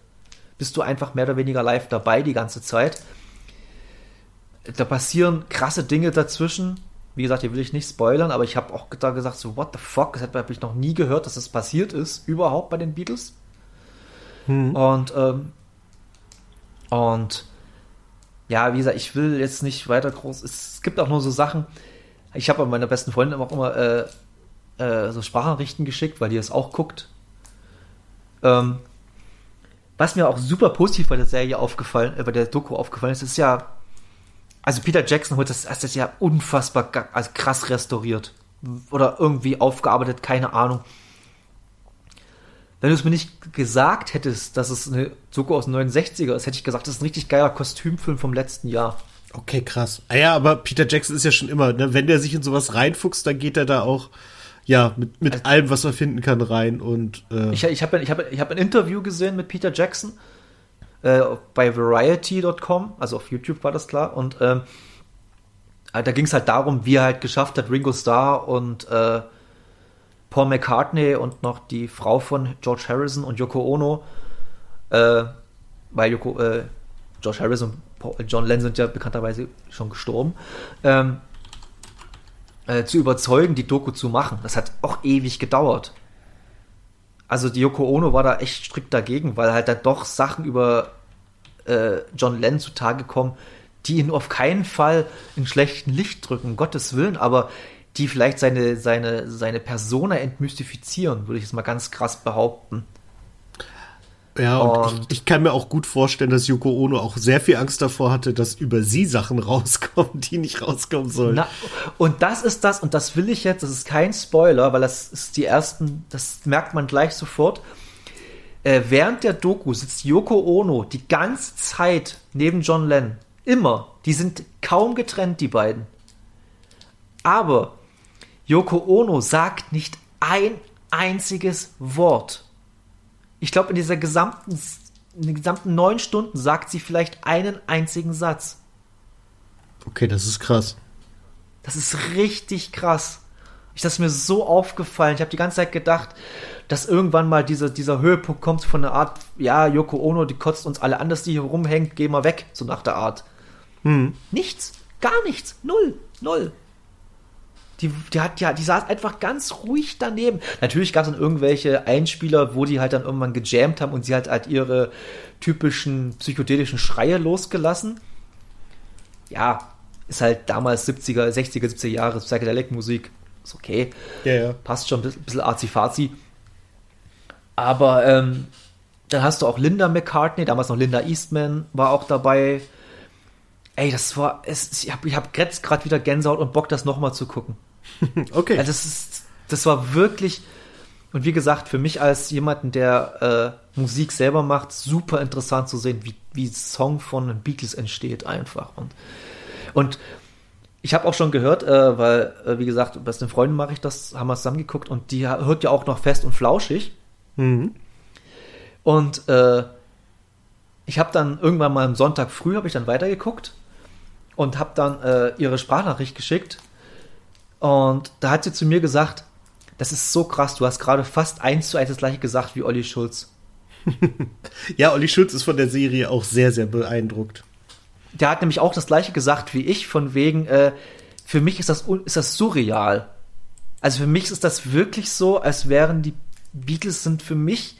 bist du einfach mehr oder weniger live dabei die ganze Zeit da passieren krasse Dinge dazwischen. Wie gesagt, hier will ich nicht spoilern, aber ich habe auch da gesagt, so, what the fuck, das habe ich noch nie gehört, dass das passiert ist, überhaupt bei den Beatles. Hm. Und, ähm, und ja, wie gesagt, ich will jetzt nicht weiter groß. Es gibt auch nur so Sachen. Ich habe meiner besten Freundin auch immer äh, äh, so Sprachnachrichten geschickt, weil die das auch guckt. Ähm, was mir auch super positiv bei der Serie aufgefallen, äh, bei der Doku aufgefallen ist, ist ja, also Peter Jackson hat das, das ist ja unfassbar also krass restauriert oder irgendwie aufgearbeitet, keine Ahnung. Wenn du es mir nicht gesagt hättest, dass es eine Doku aus den 69er ist, hätte ich gesagt, das ist ein richtig geiler Kostümfilm vom letzten Jahr. Okay, krass. Ah ja, aber Peter Jackson ist ja schon immer, ne, wenn der sich in sowas reinfuchst, dann geht er da auch ja, mit, mit also, allem, was man finden kann, rein. Und, äh ich ich habe ich hab, ich hab ein Interview gesehen mit Peter Jackson äh, bei Variety.com, also auf YouTube war das klar. Und ähm, äh, da ging es halt darum, wie er halt geschafft hat, Ringo Starr und äh, Paul McCartney und noch die Frau von George Harrison und Yoko Ono, äh, weil Yoko, äh, George Harrison und Paul, John Lennon sind ja bekannterweise schon gestorben. Ähm, äh, zu überzeugen, die Doku zu machen. Das hat auch ewig gedauert. Also die Yoko Ono war da echt strikt dagegen, weil halt da doch Sachen über äh, John Lennon zutage kommen, die ihn auf keinen Fall in schlechten Licht drücken, um Gottes Willen, aber die vielleicht seine, seine, seine Persona entmystifizieren, würde ich jetzt mal ganz krass behaupten. Ja, und, und ich, ich, kann mir auch gut vorstellen, dass Yoko Ono auch sehr viel Angst davor hatte, dass über sie Sachen rauskommen, die nicht rauskommen sollen. Na, und das ist das, und das will ich jetzt, das ist kein Spoiler, weil das ist die ersten, das merkt man gleich sofort. Äh, während der Doku sitzt Yoko Ono die ganze Zeit neben John Lennon. Immer. Die sind kaum getrennt, die beiden. Aber Yoko Ono sagt nicht ein einziges Wort ich glaube, in dieser gesamten, in den gesamten neun Stunden sagt sie vielleicht einen einzigen Satz. Okay, das ist krass. Das ist richtig krass. Ich, das ist mir so aufgefallen. Ich habe die ganze Zeit gedacht, dass irgendwann mal dieser, dieser Höhepunkt kommt von der Art, ja, Yoko Ono, die kotzt uns alle an, dass die hier rumhängt, geh mal weg, so nach der Art. Hm. Nichts, gar nichts, null, null. Die, die, hat ja, die saß einfach ganz ruhig daneben. Natürlich gab es dann irgendwelche Einspieler, wo die halt dann irgendwann gejammt haben und sie hat halt ihre typischen psychedelischen Schreie losgelassen. Ja, ist halt damals 70er, 60er, 70er Jahre Psychedelic-Musik. Ist okay. Ja, ja. Passt schon ein bisschen arzi-fazi. Aber ähm, dann hast du auch Linda McCartney, damals noch Linda Eastman war auch dabei. Ey, das war, es, ich habe ich hab jetzt gerade wieder Gänsehaut und Bock, das nochmal zu gucken. okay. Also das, ist, das war wirklich, und wie gesagt, für mich als jemanden, der äh, Musik selber macht, super interessant zu sehen, wie, wie Song von den Beatles entsteht einfach. Und, und ich habe auch schon gehört, äh, weil, äh, wie gesagt, bei den Freunden mache ich das, haben wir zusammen geguckt und die hört ja auch noch fest und flauschig. Mhm. Und äh, ich habe dann irgendwann mal am Sonntag früh habe ich dann weitergeguckt und habe dann äh, ihre Sprachnachricht geschickt und da hat sie zu mir gesagt, das ist so krass, du hast gerade fast eins zu eins das gleiche gesagt wie Olli Schulz. ja, Olli Schulz ist von der Serie auch sehr, sehr beeindruckt. Der hat nämlich auch das gleiche gesagt wie ich, von wegen, äh, für mich ist das, ist das surreal. Also für mich ist das wirklich so, als wären die Beatles sind für mich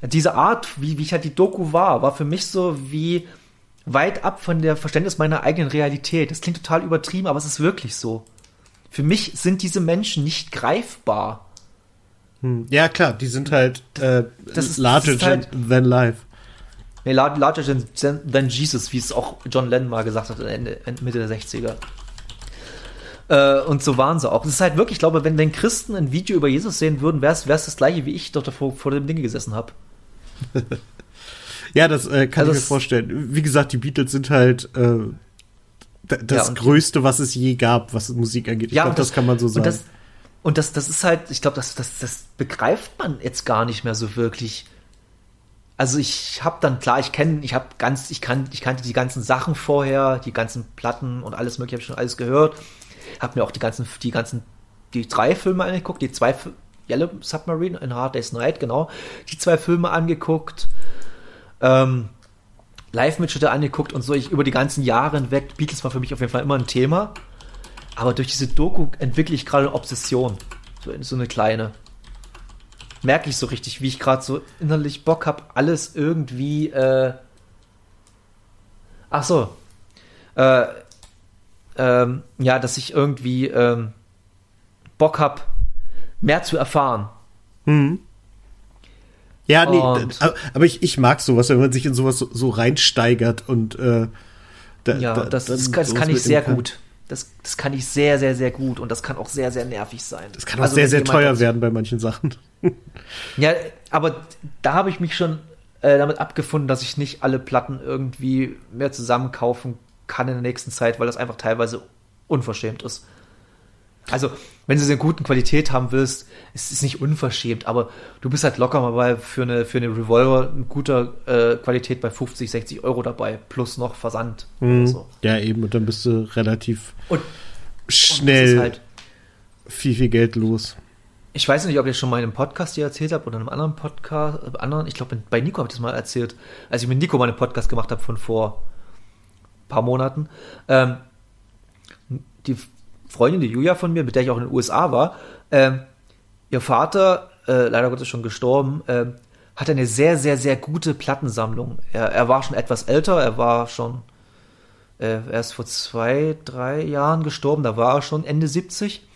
diese Art, wie, wie ich halt die Doku war, war für mich so wie weit ab von der Verständnis meiner eigenen Realität. Das klingt total übertrieben, aber es ist wirklich so. Für mich sind diese Menschen nicht greifbar. Hm. Ja, klar, die sind halt äh, das ist, larger das ist halt, than life. Nee, larger than, than Jesus, wie es auch John Lennon mal gesagt hat, Ende, Mitte der 60er. Äh, und so waren sie auch. Es ist halt wirklich, ich glaube, wenn, wenn Christen ein Video über Jesus sehen würden, wäre es das gleiche, wie ich dort vor, vor dem Ding gesessen habe. ja, das äh, kann also ich mir vorstellen. Wie gesagt, die Beatles sind halt äh, das ja, Größte, was es je gab, was Musik angeht. Ich ja, glaube, das, das, kann man so sagen. Und das, und das, das ist halt, ich glaube, das, das, das begreift man jetzt gar nicht mehr so wirklich. Also ich habe dann klar, ich kenne, ich habe ganz, ich kann, ich kannte die ganzen Sachen vorher, die ganzen Platten und alles mögliche, habe ich schon alles gehört. Habe mir auch die ganzen, die ganzen, die drei Filme angeguckt, die zwei Yellow Submarine in Hard Day's Night, genau, die zwei Filme angeguckt. Ähm, Live-Mitschnitte angeguckt und so. Ich über die ganzen Jahre hinweg, Beatles war für mich auf jeden Fall immer ein Thema. Aber durch diese Doku entwickle ich gerade eine Obsession. So, so eine kleine. Merke ich so richtig, wie ich gerade so innerlich Bock habe, alles irgendwie. Äh Ach so. Äh, ähm, ja, dass ich irgendwie ähm, Bock habe, mehr zu erfahren. Mhm. Ja, nee, d- aber ich, ich mag sowas, wenn man sich in sowas so, so reinsteigert und äh, da, Ja, da- das, das, kann, das sowas kann ich sehr gut. Das, das kann ich sehr, sehr, sehr gut. Und das kann auch sehr, sehr nervig sein. Das kann auch Also, sehr, sehr teuer das- werden bei manchen Sachen. Ja, aber da habe ich mich schon äh, damit abgefunden, dass ich nicht alle Platten irgendwie mehr zusammenkaufen kann in der nächsten Zeit, weil das einfach teilweise unverschämt ist. Also, wenn du sie in guten Qualität haben willst, es ist nicht unverschämt, aber du bist halt locker mal bei, für eine, für eine Revolver in guter äh, Qualität bei 50, 60 Euro dabei, plus noch Versand Mhm. oder so. Ja, eben, und dann bist du relativ Und, und schnell ist halt, viel, viel Geld los. Ich weiß nicht, ob ich das schon mal in einem Podcast hier erzählt habe oder in einem anderen Podcast, äh, anderen, ich glaube, bei Nico habe ich das mal erzählt, als ich mit Nico mal einen Podcast gemacht habe von vor ein paar Monaten. Ähm, die Freundin, die Julia von mir, mit der ich auch in den USA war, ähm, ihr Vater, äh, leider Gottes schon gestorben, ähm, hatte eine sehr, sehr, sehr gute Plattensammlung. Er, er war schon etwas älter, er war schon äh, erst vor zwei, drei Jahren gestorben, da war er schon Ende 70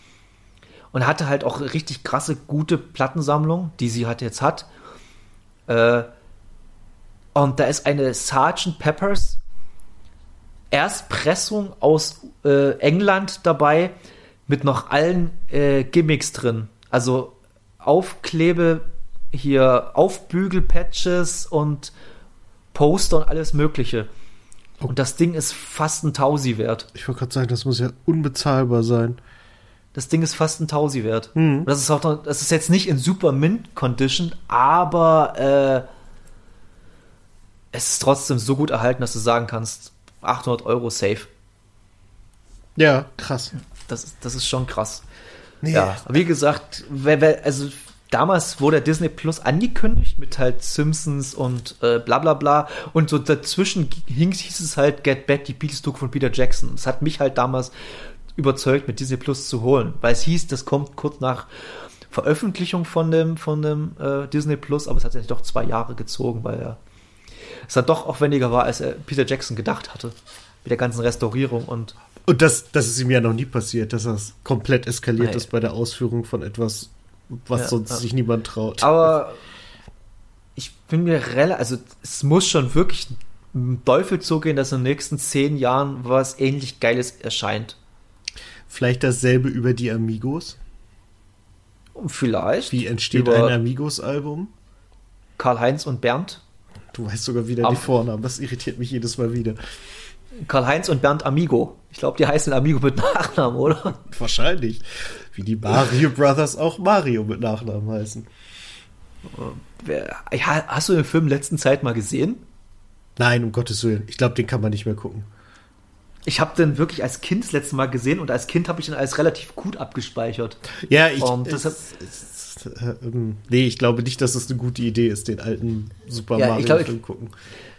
und hatte halt auch richtig krasse, gute Plattensammlung, die sie halt jetzt hat. Äh, und da ist eine Sgt. Peppers Erstpressung aus äh, England dabei mit noch allen äh, Gimmicks drin. Also Aufklebe, hier Aufbügelpatches und Poster und alles Mögliche. Und das Ding ist fast ein Tausi wert. Ich wollte gerade sagen, das muss ja unbezahlbar sein. Das Ding ist fast ein Tausi wert. Mhm. Das ist auch noch, das ist jetzt nicht in super Mint Condition, aber äh, es ist trotzdem so gut erhalten, dass du sagen kannst, 800 Euro safe. Ja, krass. Das ist, das ist schon krass. Nee. Ja, wie gesagt, also damals wurde Disney Plus angekündigt mit halt Simpsons und äh, bla bla bla und so dazwischen hing, hieß es halt Get Back, die Beatles-Doku von Peter Jackson. Das hat mich halt damals überzeugt, mit Disney Plus zu holen, weil es hieß, das kommt kurz nach Veröffentlichung von dem, von dem äh, Disney Plus, aber es hat sich doch zwei Jahre gezogen, weil er es dann doch aufwendiger war, als er Peter Jackson gedacht hatte. Mit der ganzen Restaurierung und Und das, das ist ihm ja noch nie passiert, dass das komplett eskaliert Nee. ist bei der Ausführung von etwas, was Ja, sonst ja. sich niemand traut. Aber ich bin mir relativ, also es muss schon wirklich ein Teufel zugehen, dass in den nächsten zehn Jahren was ähnlich Geiles erscheint. Vielleicht dasselbe über die Amigos. Vielleicht. Wie entsteht über ein Amigos-Album? Karl-Heinz und Bernd. Du weißt sogar wieder Am- die Vornamen. Das irritiert mich jedes Mal wieder. Karl-Heinz und Bernd Amigo. Ich glaube, die heißen Amigo mit Nachnamen, oder? Wahrscheinlich. Wie die Mario Brothers auch Mario mit Nachnamen heißen. Ja, hast du den Film letzten Zeit mal gesehen? Nein, um Gottes Willen. Ich glaube, den kann man nicht mehr gucken. Ich habe den wirklich als Kind das letzte Mal gesehen und als Kind habe ich den als relativ gut abgespeichert. Ja, ich. Und es, deshalb- äh, ähm, nee, ich glaube nicht, dass es eine gute Idee ist, den alten Super Ja, ich Mario glaub, ich- Film gucken.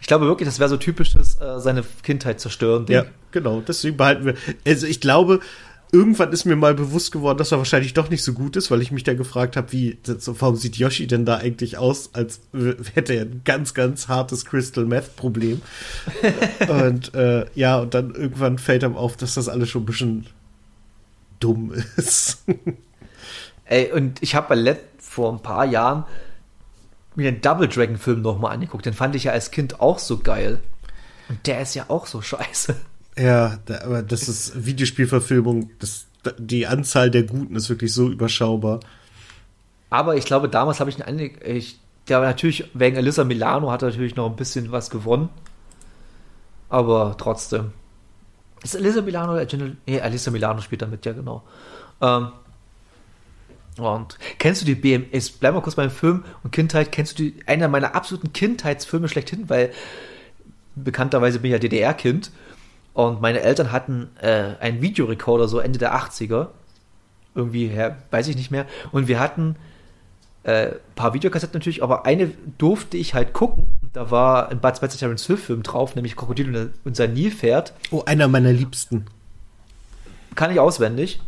Ich glaube wirklich, das wäre so typisches äh, seine Kindheit zerstören. Ding. Ja, genau. Deswegen behalten wir. Also ich glaube, irgendwann ist mir mal bewusst geworden, dass er wahrscheinlich doch nicht so gut ist, weil ich mich da gefragt habe, wie, warum sieht Yoshi denn da eigentlich aus, als hätte er ein ganz, ganz hartes Crystal Meth Problem. und äh, ja, und dann irgendwann fällt ihm auf, dass das alles schon ein bisschen dumm ist. Ey, und ich habe vor ein paar Jahren mir den Double Dragon Film nochmal angeguckt. Den fand ich ja als Kind auch so geil. Und der ist ja auch so scheiße. ja, aber das ist Videospielverfilmung, das, die Anzahl der Guten ist wirklich so überschaubar. Aber ich glaube, damals habe ich einen ich der war natürlich wegen Alyssa Milano hat er natürlich noch ein bisschen was gewonnen. Aber trotzdem. Ist Alyssa Milano oder General? Nee, Alyssa Milano spielt damit, ja genau. Ähm, und kennst du die BMS? Bleib mal kurz beim Film und Kindheit. Kennst du die, einer meiner absoluten Kindheitsfilme schlechthin, weil bekannterweise bin ich ja DDR-Kind und meine Eltern hatten äh, einen Videorekorder so Ende der 80er. Irgendwie her, weiß ich nicht mehr. Und wir hatten äh, paar Videokassetten natürlich, aber eine durfte ich halt gucken. Da war ein Bud Spencer Terence Hill Film drauf, nämlich Krokodil und sein Nilpferd. Oh, einer meiner Liebsten. Kann ich auswendig.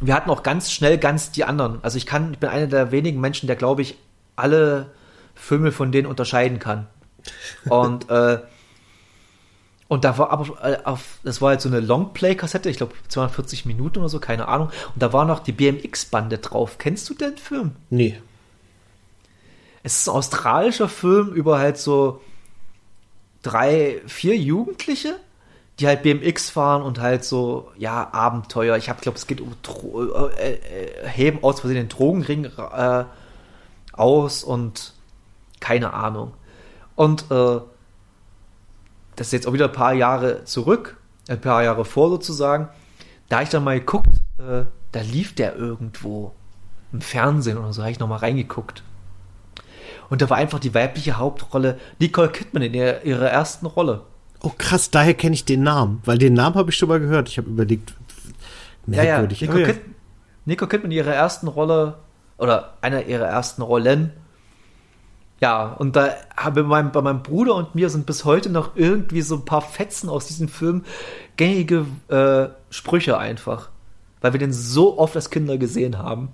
Wir hatten auch ganz schnell ganz die anderen. Also ich kann, ich bin einer der wenigen Menschen, der glaube ich alle Filme von denen unterscheiden kann. Und äh, und da war aber äh, auf, das war halt so eine Longplay-Kassette, ich glaube 240 Minuten oder so, keine Ahnung. Und da war noch die BMX-Bande drauf. Kennst du den Film? Nee. Es ist ein australischer Film über halt so drei, vier Jugendliche, die halt BMX fahren und halt so, ja, Abenteuer. Ich glaube, es geht um Dro äh, äh, heben aus Versehen den Drogenring äh, aus und keine Ahnung. Und äh, das ist jetzt auch wieder ein paar Jahre zurück, ein paar Jahre vor sozusagen, da ich dann mal geguckt, äh, da lief der irgendwo im Fernsehen oder so, habe ich nochmal reingeguckt. Und da war einfach die weibliche Hauptrolle Nicole Kidman in ihrer, ihrer ersten Rolle. Oh krass, daher kenne ich den Namen, weil den Namen habe ich schon mal gehört. Ich habe überlegt, merkwürdig. Ja, ja. Nicole, oh, ja. Kid Nicole Kidman in ihrer ersten Rolle oder einer ihrer ersten Rollen ja, und da habe mein, bei meinem Bruder und mir sind bis heute noch irgendwie so ein paar Fetzen aus diesem Film gängige äh, Sprüche einfach. Weil wir den so oft als Kinder gesehen haben.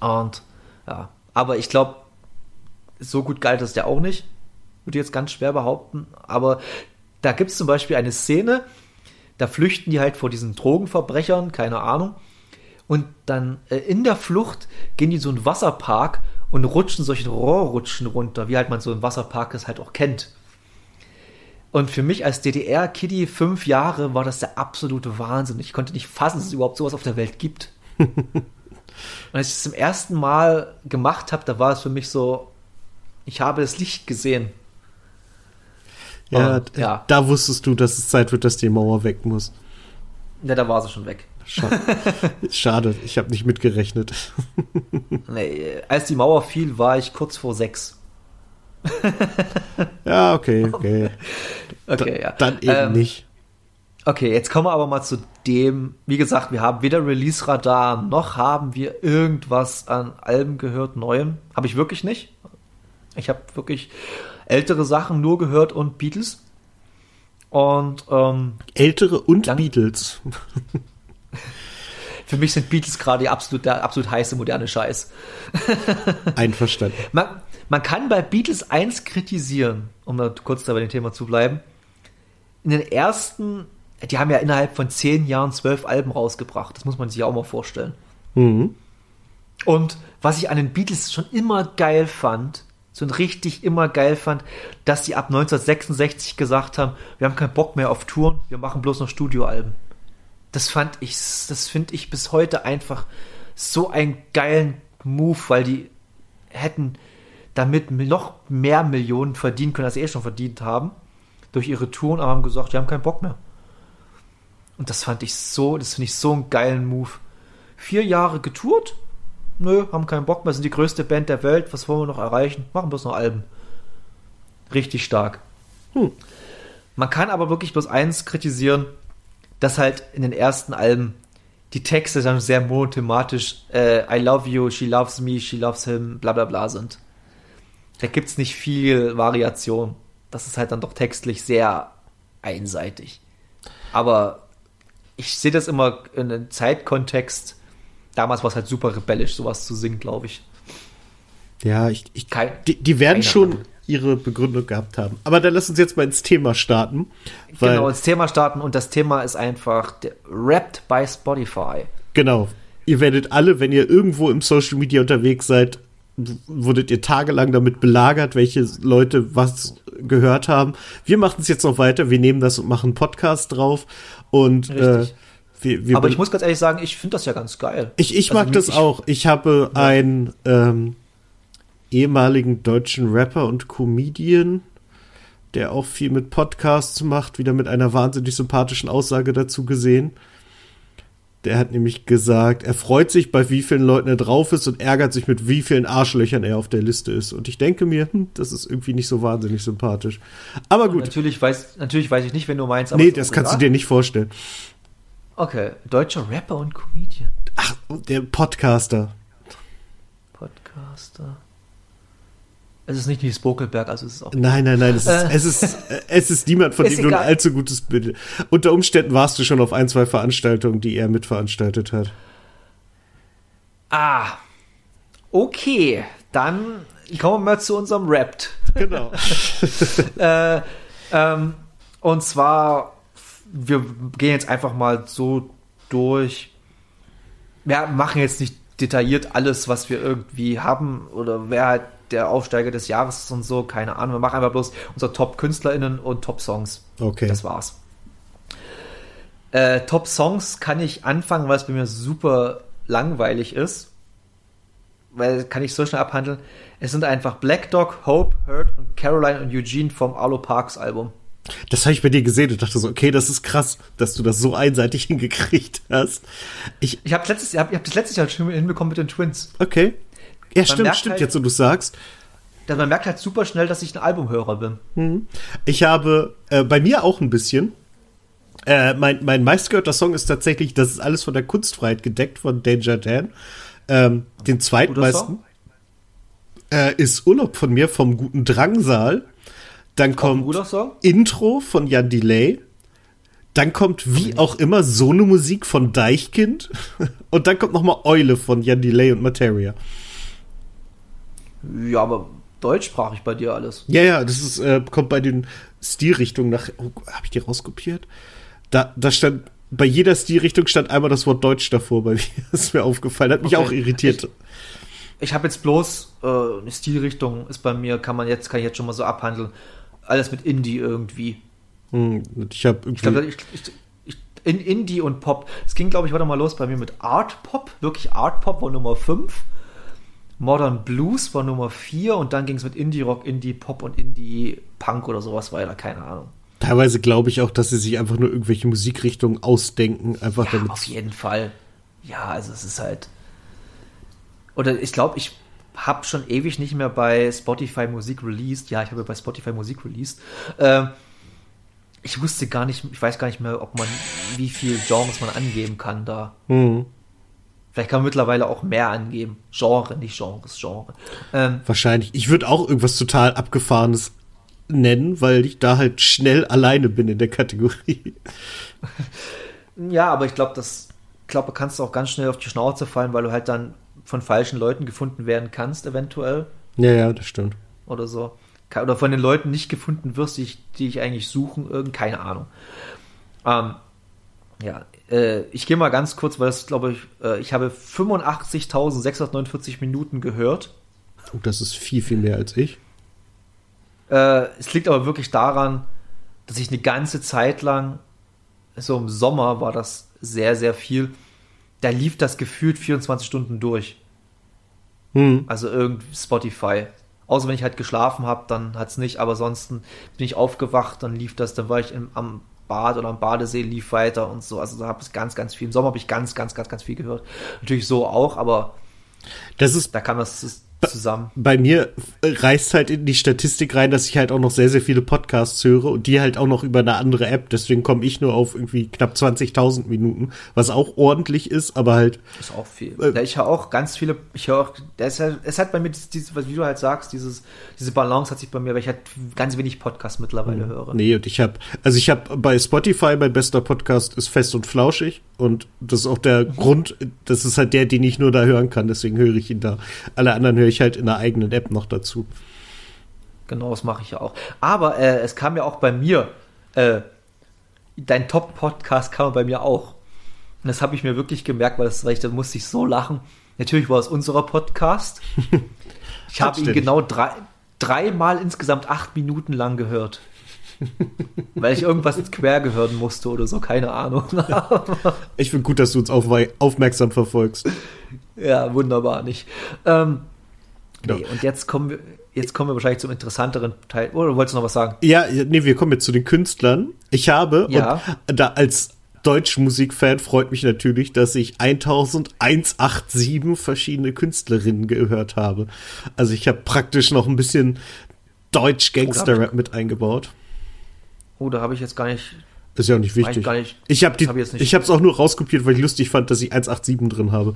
Und ja, aber ich glaube, so gut galt das ja auch nicht. Würde ich jetzt ganz schwer behaupten. Aber da gibt es zum Beispiel eine Szene, da flüchten die halt vor diesen Drogenverbrechern, keine Ahnung. Und dann äh, in der Flucht gehen die so einen Wasserpark und rutschen solche Rohrrutschen runter, wie halt man so im Wasserpark es halt auch kennt. Und für mich als DDR-Kiddy fünf Jahre war das der absolute Wahnsinn. Ich konnte nicht fassen, dass es überhaupt sowas auf der Welt gibt. und als ich es zum ersten Mal gemacht habe, da war es für mich so, ich habe das Licht gesehen. Ja, und, ja. da wusstest du, dass es Zeit wird, dass die Mauer weg muss. Ja, da war sie schon weg. Schade, Schade ich habe nicht mitgerechnet. nee, als die Mauer fiel, war ich kurz vor sechs. ja, okay, okay. Okay, ja. Dann eben ähm, nicht. Okay, jetzt kommen wir aber mal zu dem, wie gesagt, wir haben weder Release-Radar, noch haben wir irgendwas an Alben gehört, Neuem. Habe ich wirklich nicht. Ich habe wirklich ältere Sachen nur gehört und Beatles. Und ähm, ältere und Beatles. Für mich sind Beatles gerade absolut, der absolut heiße moderne Scheiß. Einverstanden. Man, man kann bei Beatles eins kritisieren, um da kurz da bei dem Thema zu bleiben. In den ersten, die haben ja innerhalb von zehn Jahren zwölf Alben rausgebracht. Das muss man sich auch mal vorstellen. Mhm. Und was ich an den Beatles schon immer geil fand, so richtig immer geil fand, dass sie ab 1966 gesagt haben, wir haben keinen Bock mehr auf Touren, wir machen bloß noch Studioalben. Das fand ich, das finde ich bis heute einfach so einen geilen Move, weil die hätten damit noch mehr Millionen verdienen können, als sie eh schon verdient haben, durch ihre Touren, aber haben gesagt, die haben keinen Bock mehr. Und das fand ich so, das finde ich so einen geilen Move. Vier Jahre getourt, nö, haben keinen Bock mehr, sind die größte Band der Welt, was wollen wir noch erreichen? Machen bloß noch Alben. Richtig stark. Hm. Man kann aber wirklich bloß eins kritisieren, dass halt in den ersten Alben die Texte dann sehr monothematisch äh, I love you, she loves me, she loves him, bla bla bla sind. Da gibt es nicht viel Variation. Das ist halt dann doch textlich sehr einseitig. Aber ich sehe das immer in einem Zeitkontext. Damals war es halt super rebellisch, sowas zu singen, glaube ich. Ja, ich, ich Kein, die, die werden schon, Ahnung ihre Begründung gehabt haben. Aber dann lass uns jetzt mal ins Thema starten. genau, ins Thema starten und das Thema ist einfach Rapped by Spotify. Genau. Ihr werdet alle, wenn ihr irgendwo im Social Media unterwegs seid, wurdet ihr tagelang damit belagert, welche Leute was gehört haben. Wir machen es jetzt noch weiter. Wir nehmen das und machen einen Podcast drauf. Und äh, wir, wir Aber ich muss ganz ehrlich sagen, ich finde das ja ganz geil. Ich, ich also mag das auch. Ich habe ja. ein ähm, ehemaligen deutschen Rapper und Comedian, der auch viel mit Podcasts macht, wieder mit einer wahnsinnig sympathischen Aussage dazu gesehen. Der hat nämlich gesagt, er freut sich, bei wie vielen Leuten er drauf ist und ärgert sich, mit wie vielen Arschlöchern er auf der Liste ist. Und ich denke mir, hm, das ist irgendwie nicht so wahnsinnig sympathisch. Aber gut. Natürlich weiß, natürlich weiß ich nicht, wenn du meinst. nee, das kannst du dir nicht vorstellen. Okay, deutscher Rapper und Comedian. Ach, der Podcaster. Podcast. Podcaster. Es ist nicht Nils Bokelberg, also es ist auch. Nein, nein, nein, es ist, Äh. es ist, es ist niemand, von Ist dem du ein egal. allzu gutes Bild. Unter Umständen warst du schon auf ein, zwei Veranstaltungen, die er mitveranstaltet hat. Ah. Okay, dann kommen wir mal zu unserem Rapt. Genau. äh, ähm, und zwar, wir gehen jetzt einfach mal so durch. Wir machen jetzt nicht detailliert alles, was wir irgendwie haben oder wer halt der Aufsteiger des Jahres ist und so, keine Ahnung. Wir machen einfach bloß unsere Top-KünstlerInnen und Top-Songs. Okay. Das war's. Äh, Top-Songs kann ich anfangen, weil es bei mir super langweilig ist. Weil kann ich so schnell abhandeln. Es sind einfach Black Dog, Hope, Hurt und Caroline und Eugene vom Arlo Parks Album. Das habe ich bei dir gesehen und dachte so, okay, das ist krass, dass du das so einseitig hingekriegt hast. Ich, Ich habe letztes, ich hab, ich hab das letztes Jahr schon hinbekommen mit den Twins. okay. Ja, stimmt, merkt stimmt, halt- jetzt, wo du sagst. Denn man merkt halt super schnell, dass ich ein Albumhörer bin. Ich habe äh, bei mir auch ein bisschen. Äh, mein, mein meistgehörter Song ist tatsächlich, das ist alles von der Kunstfreiheit gedeckt von Danger Dan. Ähm, den zweitmeisten äh, ist Urlaub von mir vom guten Drangsal. Dann kommt. Intro von Jan Delay. Dann kommt wie auch immer so eine Musik von Deichkind. Und dann kommt noch mal Eule von Jan Delay und Materia. Ja, aber deutschsprachig bei dir alles. Ja, ja, das ist, äh, kommt bei den Stilrichtungen nach. Oh, habe ich die rauskopiert? Da, da stand, bei jeder Stilrichtung stand einmal das Wort Deutsch davor bei mir. Das ist mir aufgefallen, hat mich Okay. auch irritiert. Ich habe jetzt bloß äh, eine Stilrichtung ist bei mir, kann man jetzt, kann ich jetzt schon mal so abhandeln. Alles mit Indie irgendwie. Hm, ich habe irgendwie. ich, ich, ich, in Indie und Pop. Es ging, glaube ich, warte mal los bei mir mit Art Pop. Wirklich Art Pop war Nummer 5. Modern Blues war Nummer 4 und dann ging es mit Indie Rock, Indie Pop und Indie Punk oder sowas weiter. Keine Ahnung. Teilweise glaube ich auch, dass sie sich einfach nur irgendwelche Musikrichtungen ausdenken, einfach Ja, damit. auf jeden Fall. Ja, also es ist halt. Oder ich glaube, ich habe schon ewig nicht mehr bei Spotify Musik released. Ja, ich habe bei Spotify Musik released. Ähm, ich wusste gar nicht, ich weiß gar nicht mehr, ob man, wie viel Genres man angeben kann da. Hm, Vielleicht kann man mittlerweile auch mehr angeben. Genre, nicht Genres, Genre. Ähm, wahrscheinlich. Ich würde auch irgendwas total abgefahrenes nennen, weil ich da halt schnell alleine bin in der Kategorie. ja, aber ich glaube, das, ich glaube, du kannst auch ganz schnell auf die Schnauze fallen, weil du halt dann von falschen Leuten gefunden werden kannst, eventuell. Ja, ja, das stimmt. oder so. Oder von den Leuten nicht gefunden wirst, die ich, die ich eigentlich suchen, irgend, keine Ahnung. Ähm, ja, äh, ich gehe mal ganz kurz, weil das glaube ich, äh, ich habe 85.649 Minuten gehört. Oh, das ist viel, viel mehr als ich. Äh, es liegt aber wirklich daran, dass ich eine ganze Zeit lang, so im Sommer war das sehr, sehr viel, da lief das gefühlt 24 Stunden durch. Hm. Also irgendwie Spotify. Außer wenn ich halt geschlafen habe, dann hat's nicht. Aber ansonsten bin ich aufgewacht, dann lief das, dann war ich im, am Bad oder am Badesee, lief weiter und so. Also da habe ich ganz, ganz viel. Im Sommer habe ich ganz, ganz, ganz, ganz viel gehört. Natürlich so auch, aber Das ist da kam das zus- zusammen. bei mir reißt halt in die Statistik rein, dass ich halt auch noch sehr, sehr viele Podcasts höre und die halt auch noch über eine andere App. Deswegen komme ich nur auf irgendwie knapp 20.000 Minuten, was auch ordentlich ist, aber halt, ist auch viel. Äh, ich höre auch ganz viele, ich höre auch, halt, es hat bei mir, dieses, wie du halt sagst, dieses, diese Balance hat sich bei mir, weil ich halt ganz wenig Podcasts mittlerweile höre. nee, und ich habe, also ich habe bei Spotify, mein bester Podcast ist fest und flauschig und das ist auch der Grund, das ist halt der, den ich nur da hören kann, deswegen höre ich ihn da. Alle anderen höre ich halt in der eigenen App noch dazu. Genau, das mache ich ja auch. Aber äh, es kam ja auch bei mir, äh, dein Top-Podcast kam bei mir auch. Und das habe ich mir wirklich gemerkt, weil, das, weil ich, da musste ich so lachen. Natürlich war es unserer Podcast. Ich habe ihn genau drei, dreimal insgesamt acht Minuten lang gehört. weil ich irgendwas quer gehören musste oder so, keine Ahnung. Ich finde gut, dass du uns aufwe- aufmerksam verfolgst. ja, wunderbar nicht. Ähm, Ja. nee, und jetzt kommen wir, jetzt kommen wir wahrscheinlich zum interessanteren Teil. Oder wolltest du noch was sagen? Ja, nee, wir kommen jetzt zu den Künstlern. Ich habe, Ja. und da als Deutschmusikfan freut mich natürlich, dass ich 1187 verschiedene Künstlerinnen gehört habe. Also ich habe praktisch noch ein bisschen Deutsch-Gangster-Rap mit eingebaut. Oh, da habe ich jetzt gar nicht. Ist ja auch nicht wichtig. nicht. Ich habe die, Hab es auch nur rauskopiert, weil ich lustig fand, dass ich 187 drin habe.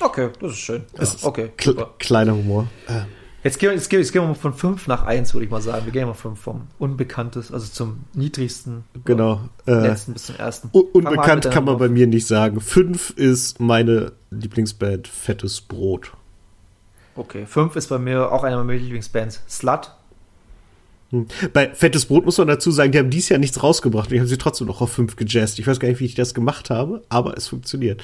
Okay, das ist schön. Ja, ist okay, super. kleiner Humor. Äh, Jetzt gehen, wir, jetzt, gehen, jetzt gehen wir mal von 5 nach 1, würde ich mal sagen. Wir gehen mal vom, vom Unbekanntes, also zum niedrigsten. genau. Äh, Letzten bis zum ersten. un- mit unbekannt kann man Nummer bei mir nicht sagen. Fünf ist meine Lieblingsband Fettes Brot. Okay, 5 ist bei mir auch einer meiner Lieblingsbands. Slut. Hm. Bei Fettes Brot muss man dazu sagen, die haben dieses Jahr nichts rausgebracht. Die haben sie trotzdem noch auf fünf gejazzt. Ich weiß gar nicht, wie ich das gemacht habe, aber es funktioniert.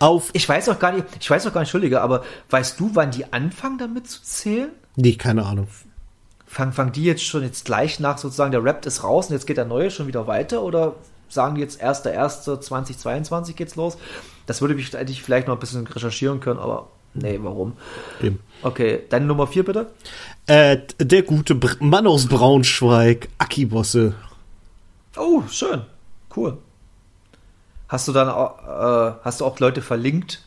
Auf. Ich weiß auch gar nicht, ich weiß auch gar nicht, Entschuldige, aber weißt du, wann die anfangen damit zu zählen? Nee, keine Ahnung. Fangen, fangen die jetzt schon jetzt gleich nach sozusagen, der Rap ist raus und jetzt geht der neue schon wieder weiter oder sagen die jetzt 1.1.2022 geht's los? Das würde ich vielleicht noch ein bisschen recherchieren können, aber nee, warum? Eben. Okay, deine Nummer 4 bitte? Äh, der gute Br Mann aus Braunschweig, Aki-Bosse. Oh, schön. Cool. Hast du dann auch, äh, hast du auch Leute verlinkt,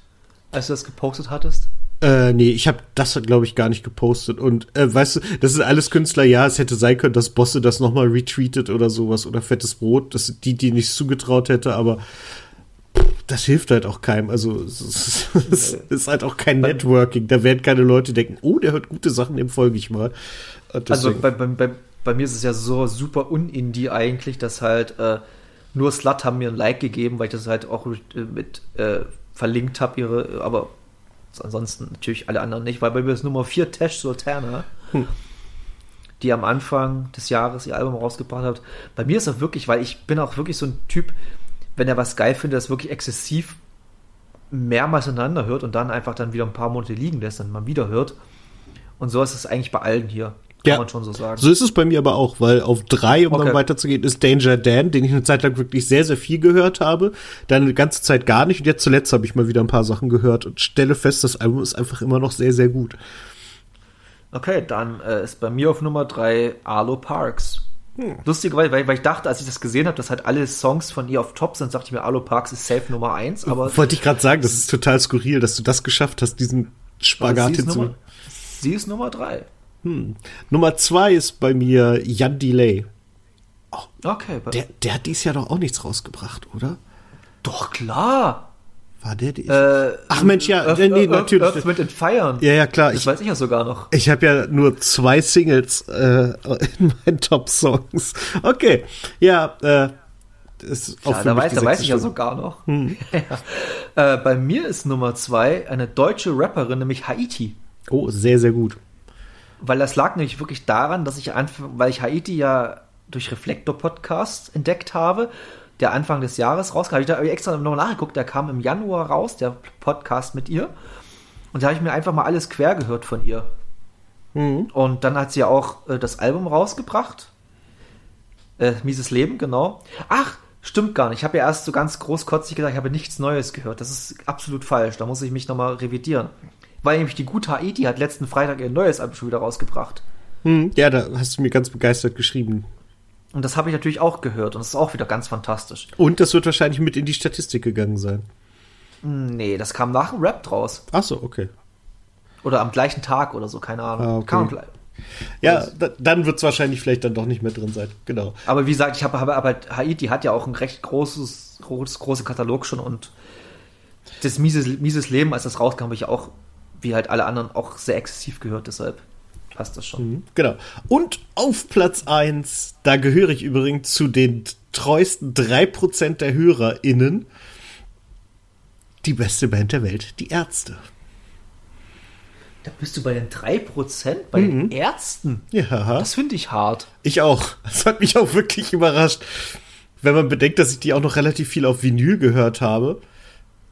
als du das gepostet hattest? Äh, nee, ich habe das, glaube ich, gar nicht gepostet. Und äh, weißt du, das ist alles Künstler, ja, es hätte sein können, dass Bosse das nochmal retweetet oder sowas oder fettes Brot. Das sind die, die nicht zugetraut hätte, aber das hilft halt auch keinem. Also es ist, es ist halt auch kein Networking. Da werden keine Leute denken, oh, der hört gute Sachen, dem folge ich mal. Also bei, bei, bei, bei mir ist es ja so super unindie eigentlich, dass halt äh, nur Slut haben mir ein Like gegeben, weil ich das halt auch mit, äh, äh, verlinkt habe, ihre, aber ansonsten natürlich alle anderen nicht, weil bei mir ist Nummer 4 Tash Sultana, die am Anfang des Jahres ihr Album rausgebracht hat. Bei mir ist das wirklich, weil ich bin auch wirklich so ein Typ, wenn er was geil findet, das wirklich exzessiv mehrmals ineinander hört und dann einfach dann wieder ein paar Monate liegen lässt und mal wieder hört. Und so ist es eigentlich bei allen hier, kann Ja. man schon so sagen. So ist es bei mir aber auch, weil auf drei, um Okay. dann weiterzugehen, ist Danger Dan, den ich eine Zeit lang wirklich sehr, sehr viel gehört habe. Dann eine ganze Zeit gar nicht. Und jetzt zuletzt habe ich mal wieder ein paar Sachen gehört und stelle fest, das Album ist einfach immer noch sehr, sehr gut. Okay, dann äh, ist bei mir auf Nummer 3 Arlo Parks. Lustigerweise, weil, weil ich dachte, als ich das gesehen habe, dass halt alle Songs von ihr auf Top sind, dachte ich mir, Arlo Parks ist safe Nummer 1, aber Wollte ich gerade sagen, das ist total skurril, dass du das geschafft hast, diesen Spagat sie ist, Nummer, hinzu. sie ist Nummer 3. Nummer zwei ist bei mir Jan Delay. Okay, bei, Der, der hat dieses Jahr doch auch nichts rausgebracht, oder? doch klar. War der die? Äh, Ach Mensch, ja, Earth, nee, Earth, natürlich. Earth, Wind and Fire. ja, ja, klar. Das Ich, weiß ich ja sogar noch. Ich habe ja nur zwei Singles äh, in meinen Top-Songs. Okay, ja, äh, ist auch Ja, für da weiß, da weiß ich ja sogar noch. ja. äh, bei mir ist Nummer 2 eine deutsche Rapperin, nämlich Haiti. Oh, sehr, sehr gut. Weil das lag nämlich wirklich daran, dass ich einfach, weil ich Haiti ja durch Reflektor Podcast entdeckt habe, der Anfang des Jahres rauskam. Hab Ich da hab ich extra noch nachgeguckt, der kam im Januar raus, der Podcast mit ihr. Und da habe ich mir einfach mal alles quer gehört von ihr. Und dann hat sie ja auch äh, das Album rausgebracht. Äh, Mieses Leben, genau. Ach, stimmt gar nicht. Ich habe ja erst so ganz großkotzig gesagt, ich habe nichts Neues gehört. Das ist absolut falsch. Da muss ich mich nochmal revidieren. Weil nämlich die gute Haiti hat letzten Freitag ihr neues Album schon wieder rausgebracht. Hm, ja, da hast du mir ganz begeistert geschrieben. Und das habe ich natürlich auch gehört und das ist auch wieder ganz fantastisch. Und das wird wahrscheinlich mit in die Statistik gegangen sein. Nee, das kam nach dem Rap draus. Ach so, okay. Oder am gleichen Tag oder so, keine Ahnung. Ah, okay. Kann man bleiben. Ja, da, dann wird es wahrscheinlich vielleicht dann doch nicht mehr drin sein. Genau. Aber wie gesagt, ich habe habe aber Haiti hat ja auch ein recht großes, groß, große Katalog schon und das mieses, mieses Leben, als das rauskam, habe ich auch, wie halt alle anderen, auch sehr exzessiv gehört, deshalb passt das schon. Mhm, Genau. Und auf Platz 1, da gehöre ich übrigens zu den treuesten 3% der HörerInnen. Die beste Band der Welt, die Ärzte. Da bist du bei den 3%, bei den Ärzten. Ja. Das finde ich hart. Ich auch. Das hat mich auch wirklich überrascht. Wenn man bedenkt, dass ich die auch noch relativ viel auf Vinyl gehört habe,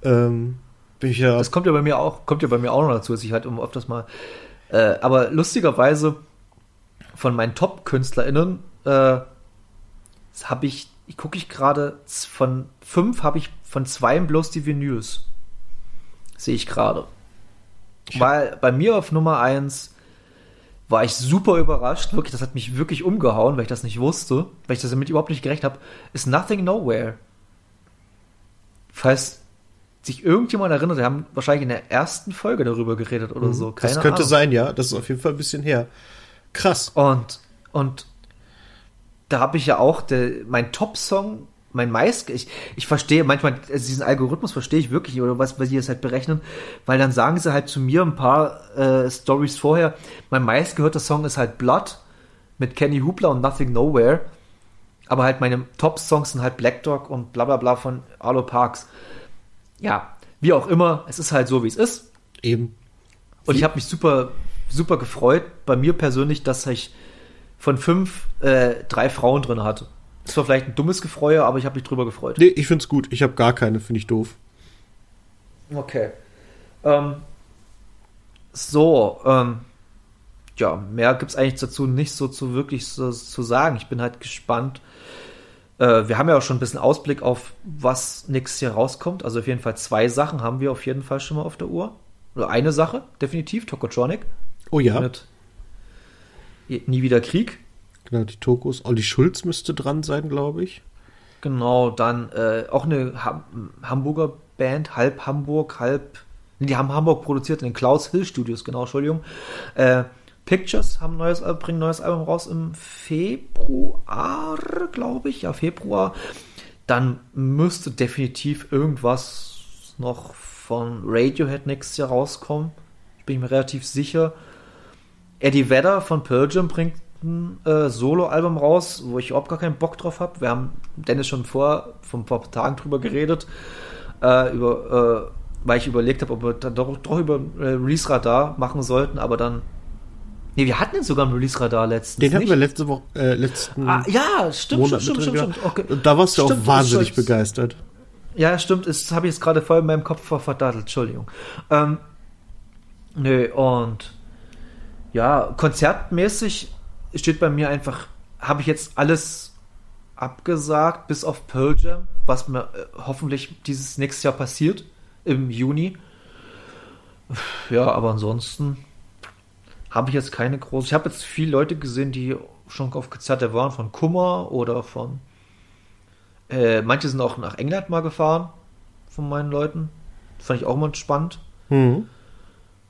ähm, bin ich ja. Das kommt ja bei mir auch, kommt ja bei mir auch noch dazu, dass ich halt öfters mal. Äh, aber lustigerweise von meinen Top-KünstlerInnen äh, habe ich, gucke ich gerade, von fünf habe ich von zwei bloß die Vinyls. Sehe ich gerade. Weil bei mir auf Nummer eins war ich super überrascht, wirklich, das hat mich wirklich umgehauen, weil ich das nicht wusste, weil ich das damit überhaupt nicht gerechnet habe, ist Nothing Nowhere. Falls sich irgendjemand erinnert, wir haben wahrscheinlich in der ersten Folge darüber geredet oder so. Keine Mhm. das könnte Ahnung. sein, ja. Das ist auf jeden Fall ein bisschen her. Krass. Und, und da habe ich ja auch, der, mein Top-Song mein meist, ich, ich verstehe manchmal, also diesen Algorithmus verstehe ich wirklich, oder was, was sie das halt berechnen, weil dann sagen sie halt zu mir ein paar äh, Stories vorher, mein meistgehörter Song ist halt Blood mit Kenny Hoopla und Nothing Nowhere, aber halt meine Top-Songs sind halt Black Dog und bla bla bla von Arlo Parks. Ja, wie auch immer, es ist halt so, wie es ist. Eben. Und ich habe mich super, super gefreut, bei mir persönlich, dass ich von fünf äh, drei Frauen drin hatte. Das war vielleicht ein dummes Gefreue, aber ich habe mich drüber gefreut. Nee, ich find's gut. Ich habe gar keine, finde ich doof. Okay. Ähm, so, ähm, ja, mehr gibt's eigentlich dazu nicht so zu wirklich so, zu sagen. Ich bin halt gespannt. Äh, wir haben ja auch schon ein bisschen Ausblick auf, was nächstes Jahr rauskommt. Also auf jeden Fall zwei Sachen haben wir auf jeden Fall schon mal auf der Uhr. Oder eine Sache, definitiv, Tokotronic. Oh ja. Mit Nie wieder Krieg. Genau, die Tokos. Olli Schulz müsste dran sein, glaube ich. Genau, dann äh, auch eine Ham Hamburger Band, halb Hamburg, halb. Nee, die haben Hamburg produziert in den Klaus Hill Studios, genau, Entschuldigung. Äh, Pictures haben neues, bringen ein neues Album raus im Februar, glaube ich. Ja, Februar. Dann müsste definitiv irgendwas noch von Radiohead nächstes Jahr rauskommen. Ich bin mir relativ sicher. Eddie Vedder von Pearl Jam bringt ein äh, Solo-Album raus, wo ich überhaupt gar keinen Bock drauf habe. Wir haben Dennis schon vor, vor ein paar Tagen drüber geredet, äh, über, äh, weil ich überlegt habe, ob wir dann doch, doch über äh, Release Radar machen sollten, aber dann. Nee, wir hatten jetzt sogar ein Release Radar letztens. Den hatten wir letzte Woche, äh, letzten ah, ja, stimmt, Monat stimmt, stimmt, stimmt, stimmt. Okay. Und da warst du Stimmt, auch wahnsinnig Scholz. begeistert. Ja, stimmt, das habe ich jetzt gerade voll in meinem Kopf verdattelt, Entschuldigung. Ähm, nö, und ja, konzertmäßig steht bei mir einfach, habe ich jetzt alles abgesagt, bis auf Pearl Jam, was mir äh, hoffentlich dieses nächstes Jahr passiert, im Juni. Ja, aber ansonsten habe ich jetzt keine große. Ich habe jetzt viele Leute gesehen, die schon auf Konzerte waren, von Kummer oder von. Äh, manche sind auch nach England mal gefahren, von meinen Leuten. Fand ich auch mal spannend. Mhm.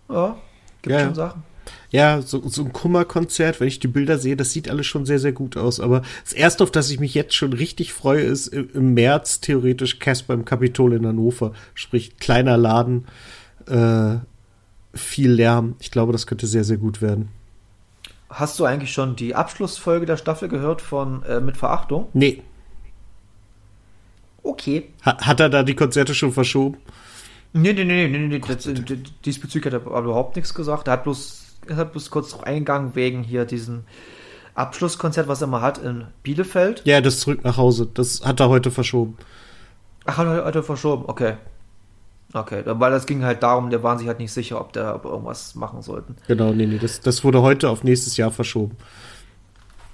Ja, gibt Ja, schon. Sachen. Ja, so, so ein Kummerkonzert, wenn ich die Bilder sehe, das sieht alles schon sehr, sehr gut aus. Aber das erste, auf das ich mich jetzt schon richtig freue, ist im, im März theoretisch Casper im Kapitol in Hannover. Sprich, kleiner Laden, äh, viel Lärm. Ich glaube, das könnte sehr, sehr gut werden. Hast du eigentlich schon die Abschlussfolge der Staffel gehört von äh, Mit Verachtung? Nee, Okay. ha, hat er da die Konzerte schon verschoben? Nee, nee, nee, nee, nee, nee. Das, diesbezüglich hat er aber überhaupt nichts gesagt. Er hat bloß, er hat bloß kurz eingegangen wegen hier diesem Abschlusskonzert, was er mal hat in Bielefeld. Ja, das zurück nach Hause. Das hat er heute verschoben. Ach, hat er, hat er verschoben, okay. Okay, weil das ging halt darum, der waren sich halt nicht sicher, ob der ob irgendwas machen sollten. Genau, nee, nee, das, das wurde heute auf nächstes Jahr verschoben.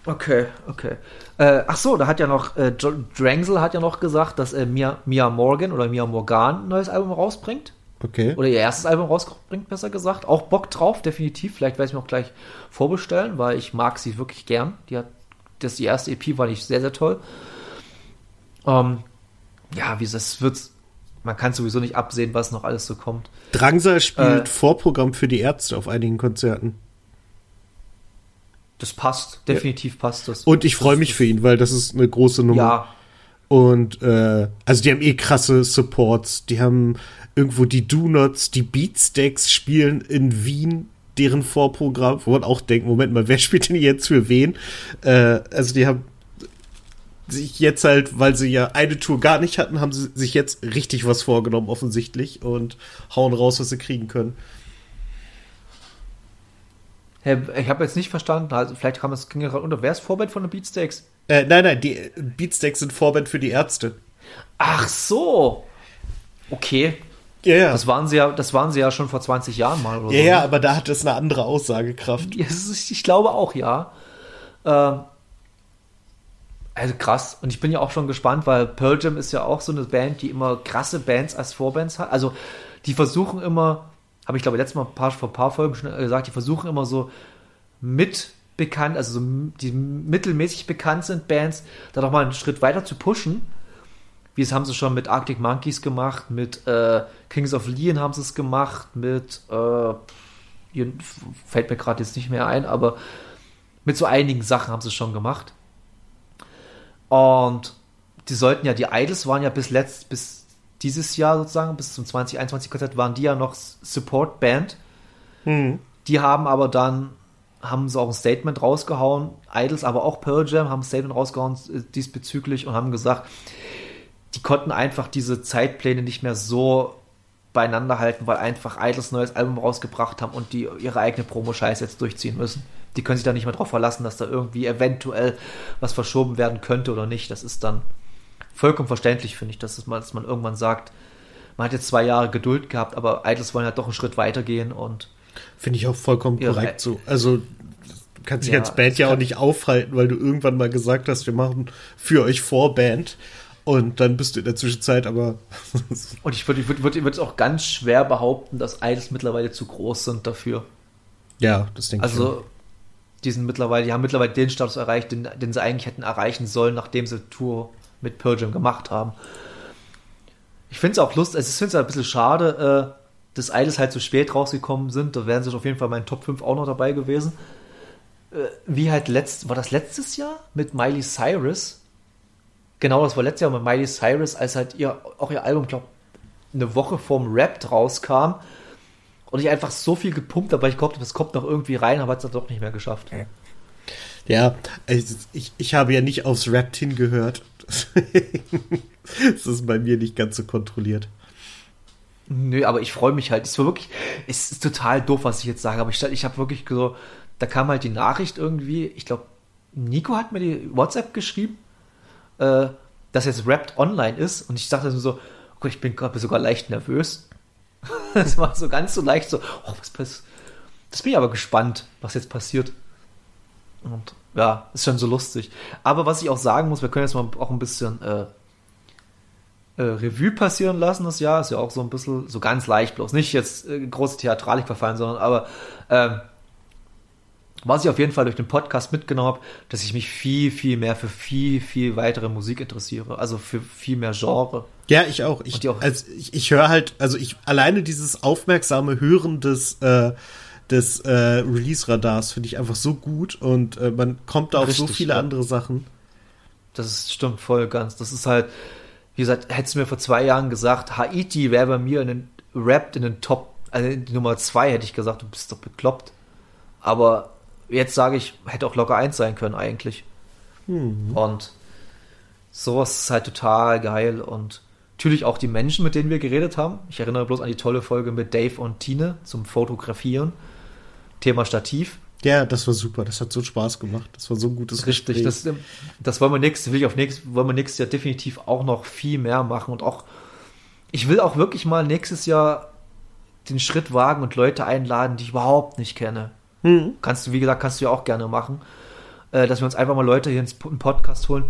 Okay, okay. Äh, ach so, da hat ja noch, äh, Drangsel hat ja noch gesagt, dass äh, Mia, Mia Morgan oder Mia Morgan ein neues Album rausbringt. Okay. Oder ihr erstes Album rausbringt, besser gesagt. Auch Bock drauf, definitiv. Vielleicht werde ich mir auch gleich vorbestellen, weil ich mag sie wirklich gern. Die hat, das die erste EP war nicht sehr, sehr toll. Ähm, ja, wie das wird, man kann sowieso nicht absehen, was noch alles so kommt. Drangsal spielt Äh. Vorprogramm für die Ärzte auf einigen Konzerten. Das passt, definitiv passt das. Und ich freue mich für ihn, weil das ist eine große Nummer. Ja, Und äh, also die haben eh krasse Supports. Die haben irgendwo die Do-Nots, die Beatsteaks spielen in Wien deren Vorprogramm, wo man auch denkt, Moment mal, wer spielt denn jetzt für wen? Äh, also die haben sich jetzt halt, weil sie ja eine Tour gar nicht hatten, haben sie sich jetzt richtig was vorgenommen offensichtlich und hauen raus, was sie kriegen können. Hä, ich habe jetzt nicht verstanden, also vielleicht kam es ging gerade unter. Wer ist Vorband von den Beatsteaks? Äh, nein, nein, die Beatsteaks sind Vorband für die Ärzte. Ach so. Okay. Ja, ja. Das waren sie ja, das waren sie ja schon vor 20 Jahren mal oder ja, so. ja, ne? aber da hat es eine andere Aussagekraft. Ich glaube auch, ja. Ähm, also krass. Und ich bin ja auch schon gespannt, weil Pearl Jam ist ja auch so eine Band, die immer krasse Bands als Vorbands hat. Also die versuchen immer, habe ich glaube letztes Mal paar, vor ein paar Folgen schon gesagt, die versuchen immer so mit bekannt, also so die mittelmäßig bekannt sind Bands, da noch mal einen Schritt weiter zu pushen. Wie es haben sie schon mit Arctic Monkeys gemacht, mit äh, Kings of Leon haben sie es gemacht, mit äh, fällt mir gerade jetzt nicht mehr ein, aber mit so einigen Sachen haben sie es schon gemacht. Und die sollten ja, die Idols waren ja bis letzt, bis dieses Jahr sozusagen, bis zum 2021 Konzert, waren die ja noch Support-Band. Hm. Die haben aber dann, haben sie auch ein Statement rausgehauen, Idols, aber auch Pearl Jam haben ein Statement rausgehauen äh, diesbezüglich und haben gesagt, die konnten einfach diese Zeitpläne nicht mehr so beieinander halten, weil einfach Idols ein neues Album rausgebracht haben und die ihre eigene Promo-Scheiße jetzt durchziehen müssen. Die können sich da nicht mehr drauf verlassen, dass da irgendwie eventuell was verschoben werden könnte oder nicht. Das ist dann vollkommen verständlich, finde ich, dass, mal, dass man irgendwann sagt, man hat jetzt zwei Jahre Geduld gehabt, aber Idols wollen halt doch einen Schritt weitergehen und Finde ich auch vollkommen Ja, korrekt äh, so. Also du kannst dich Ja, als Band ja auch nicht aufhalten, weil du irgendwann mal gesagt hast, wir machen für euch Vorband. Und dann bist du in der Zwischenzeit aber. Und ich würde würd, würd, würd auch ganz schwer behaupten, dass Idols mittlerweile zu groß sind dafür. ja, das denke ich. Also, die sind mittlerweile, die haben mittlerweile den Status erreicht, den, den sie eigentlich hätten erreichen sollen, nachdem sie Tour mit Pearl Jam gemacht haben. Ich finde es auch lustig, also ich finde es ein bisschen schade, äh, dass Idols halt so spät rausgekommen sind. Da wären sie auf jeden Fall in meinen Top 5 auch noch dabei gewesen. Äh, wie halt letzt, war das letztes Jahr mit Miley Cyrus? Genau, das war letztes Jahr mit Miley Cyrus, als halt ihr, auch ihr Album, glaube eine Woche vorm Rap rauskam. Und ich einfach so viel gepumpt habe, weil ich gehofft habe, es kommt noch irgendwie rein, aber hat es dann doch nicht mehr geschafft. Ja, also ich, ich habe ja nicht aufs Rap hingehört. das ist bei mir nicht ganz so kontrolliert. Nö, aber ich freue mich halt. Es war wirklich, es ist total doof, was ich jetzt sage, aber ich, ich habe wirklich so, da kam halt die Nachricht irgendwie, ich glaube, Nico hat mir die WhatsApp geschrieben, äh, dass jetzt Rapped online ist und ich dachte so, okay, ich bin gerade sogar leicht nervös. Es war so ganz so leicht so, oh, was passiert? Das bin ich aber gespannt, was jetzt passiert. Und ja, ist schon so lustig. Aber was ich auch sagen muss, wir können jetzt mal auch ein bisschen äh, äh, Revue passieren lassen, das Jahr. Ist ja auch so ein bisschen, so ganz leicht bloß. Nicht jetzt äh, große Theatralik verfallen, sondern aber ähm, was ich auf jeden Fall durch den Podcast mitgenommen habe, dass ich mich viel, viel mehr für viel, viel weitere Musik interessiere. Also für viel mehr Genre. Ja, ich auch. Ich, auch- also ich, ich höre halt, also ich alleine dieses aufmerksame Hören des, äh, des äh, Release-Radars finde ich einfach so gut und äh, man kommt da auf so Richtig, viele ja. andere Sachen. Das ist, stimmt voll ganz. Das ist halt, wie gesagt, hättest du mir vor zwei Jahren gesagt, Haiti wäre bei mir in den Rap in den Top, also in die Nummer zwei, hätte ich gesagt, du bist doch bekloppt. Aber jetzt sage ich, hätte auch locker eins sein können eigentlich. Und sowas ist halt total geil und natürlich auch die Menschen, mit denen wir geredet haben. Ich erinnere bloß an die tolle Folge mit Dave und Tine zum Fotografieren. Thema Stativ. Ja, das war super. Das hat so Spaß gemacht. Das war so ein gutes Richtig, Gespräch. das, das wollen wir nächstes, will ich auf nächstes, wollen wir nächstes Jahr definitiv auch noch viel mehr machen und auch, ich will auch wirklich mal nächstes Jahr den Schritt wagen und Leute einladen, die ich überhaupt nicht kenne. Hm. Kannst du, wie gesagt, kannst du ja auch gerne machen, äh, dass wir uns einfach mal Leute hier ins einen Podcast holen,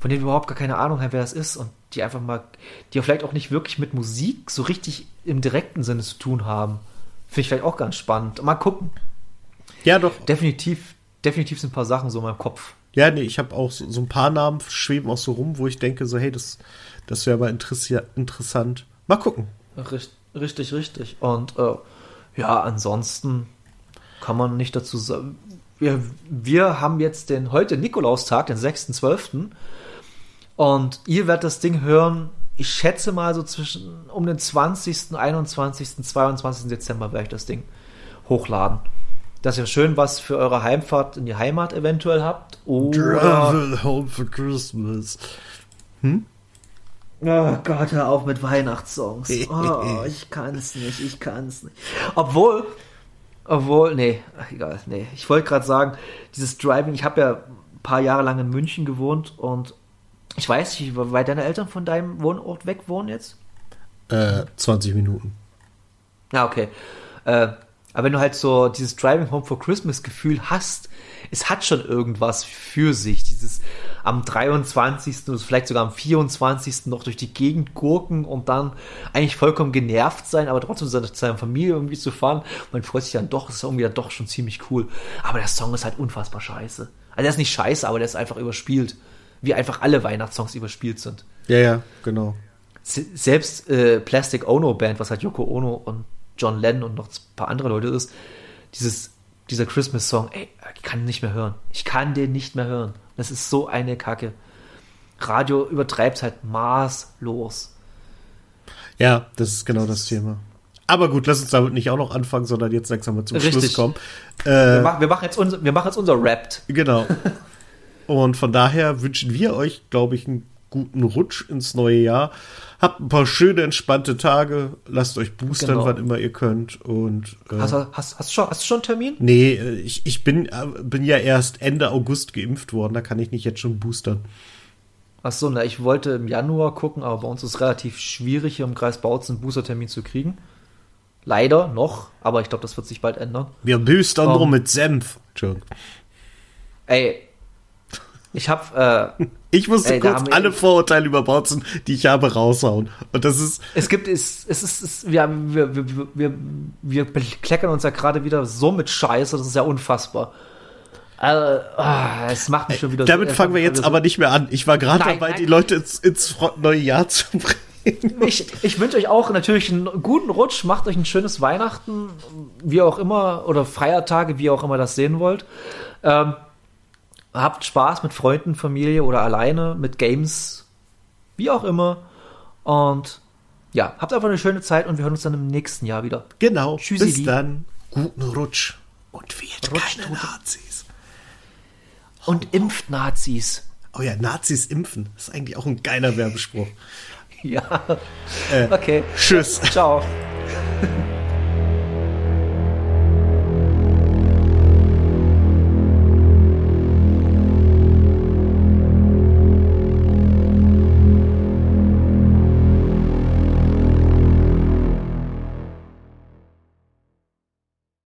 von denen wir überhaupt gar keine Ahnung haben, wer das ist und die einfach mal, die vielleicht auch nicht wirklich mit Musik so richtig im direkten Sinne zu tun haben. Finde ich vielleicht auch ganz spannend. Mal gucken. Ja, doch. Definitiv, definitiv sind ein paar Sachen so in meinem Kopf. Ja, nee, ich habe auch so, so ein paar Namen schweben auch so rum, wo ich denke, so, hey, das, das wäre mal interessant. Mal gucken. Richtig, richtig, richtig. Und äh, ja, ansonsten kann man nicht dazu sagen. Wir, wir haben jetzt den heute Nikolaustag, den 6.12. Und ihr werdet das Ding hören, ich schätze mal so zwischen um den 20., 21., 22. Dezember werde ich das Ding hochladen. Dass ihr schön was für eure Heimfahrt in die Heimat eventuell habt. Oder Travel home for Christmas. Oh Gott, hör auf mit Weihnachtssongs. Oh, ich kann es nicht, ich kann es nicht. Obwohl, obwohl, nee, ach, egal, nee. Ich wollte gerade sagen, dieses Driving, ich habe ja ein paar Jahre lang in München gewohnt und ich weiß nicht, wie weit deine Eltern von deinem Wohnort weg wohnen jetzt? Äh, 20 Minuten. Ja, okay. Äh, aber wenn du halt so dieses Driving Home for Christmas Gefühl hast, es hat schon irgendwas für sich. Dieses am 23. oder vielleicht sogar am 24. noch durch die Gegend gurken und dann eigentlich vollkommen genervt sein, aber trotzdem seine, seiner Familie irgendwie zu fahren. Man freut sich dann doch, ist irgendwie dann doch schon ziemlich cool. Aber der Song ist halt unfassbar scheiße. Also der ist nicht scheiße, aber der ist einfach überspielt. Wie einfach alle Weihnachtssongs überspielt sind. Ja, ja, genau. Se- selbst äh, Plastic Ono Band, was halt Yoko Ono und John Lennon und noch ein paar andere Leute ist, dieses, dieser Christmas Song, ey, ich kann ihn nicht mehr hören. Ich kann den nicht mehr hören. Das ist so eine Kacke. Radio übertreibt halt maßlos. Ja, das ist genau das Thema. Aber gut, lass uns damit nicht auch noch anfangen, sondern jetzt langsam mal zum Richtig. Schluss kommen. Wir, Äh, machen, wir, machen jetzt unser, wir machen jetzt unser Rapt. genau. Und von daher wünschen wir euch, glaube ich, einen guten Rutsch ins neue Jahr. Habt ein paar schöne, entspannte Tage. Lasst euch boostern, Genau. wann immer ihr könnt. Und äh, Hast, du- hast, hast, schon, hast du schon einen Termin? nee, äh, ich, ich bin, äh, bin ja erst Ende August geimpft worden. Da kann ich nicht jetzt schon boostern. Achso, na, ich wollte im Januar gucken, aber bei uns ist es relativ schwierig, hier im Kreis Bautzen einen Booster-Termin zu kriegen. Leider noch, aber ich glaube, das wird sich bald ändern. Wir boostern Um. nur mit Senf. Entschuldigung. Ey, ich habe, äh, Ich musste Ey, kurz alle Vorurteile über Bautzen, die ich habe, raushauen. Und das ist, es gibt, es, es ist, es, wir, haben- wir, wir, wir, wir bekleckern uns ja gerade wieder so mit Scheiße, das ist ja unfassbar. Also, ah, es macht mich schon wieder damit es fangen wir jetzt wieder aber nicht mehr an. Ich war gerade dabei, nein. die Leute ins, ins neue Jahr zu bringen. Ich, ich wünsche euch auch natürlich einen guten Rutsch, macht euch ein schönes Weihnachten, wie auch immer, oder Feiertage, wie ihr auch immer das sehen wollt. Ähm, habt Spaß mit Freunden, Familie oder alleine, mit Games, wie auch immer. Und ja, habt einfach eine schöne Zeit und wir hören uns dann im nächsten Jahr wieder. Genau. Tschüssi, Bis dann. Guten Rutsch. Und wählt Rutsch, keine Nazis. Und impft Nazis. Oh ja, Nazis impfen. Das ist eigentlich auch ein geiler Werbespruch. Ja. Okay. Tschüss. Ciao.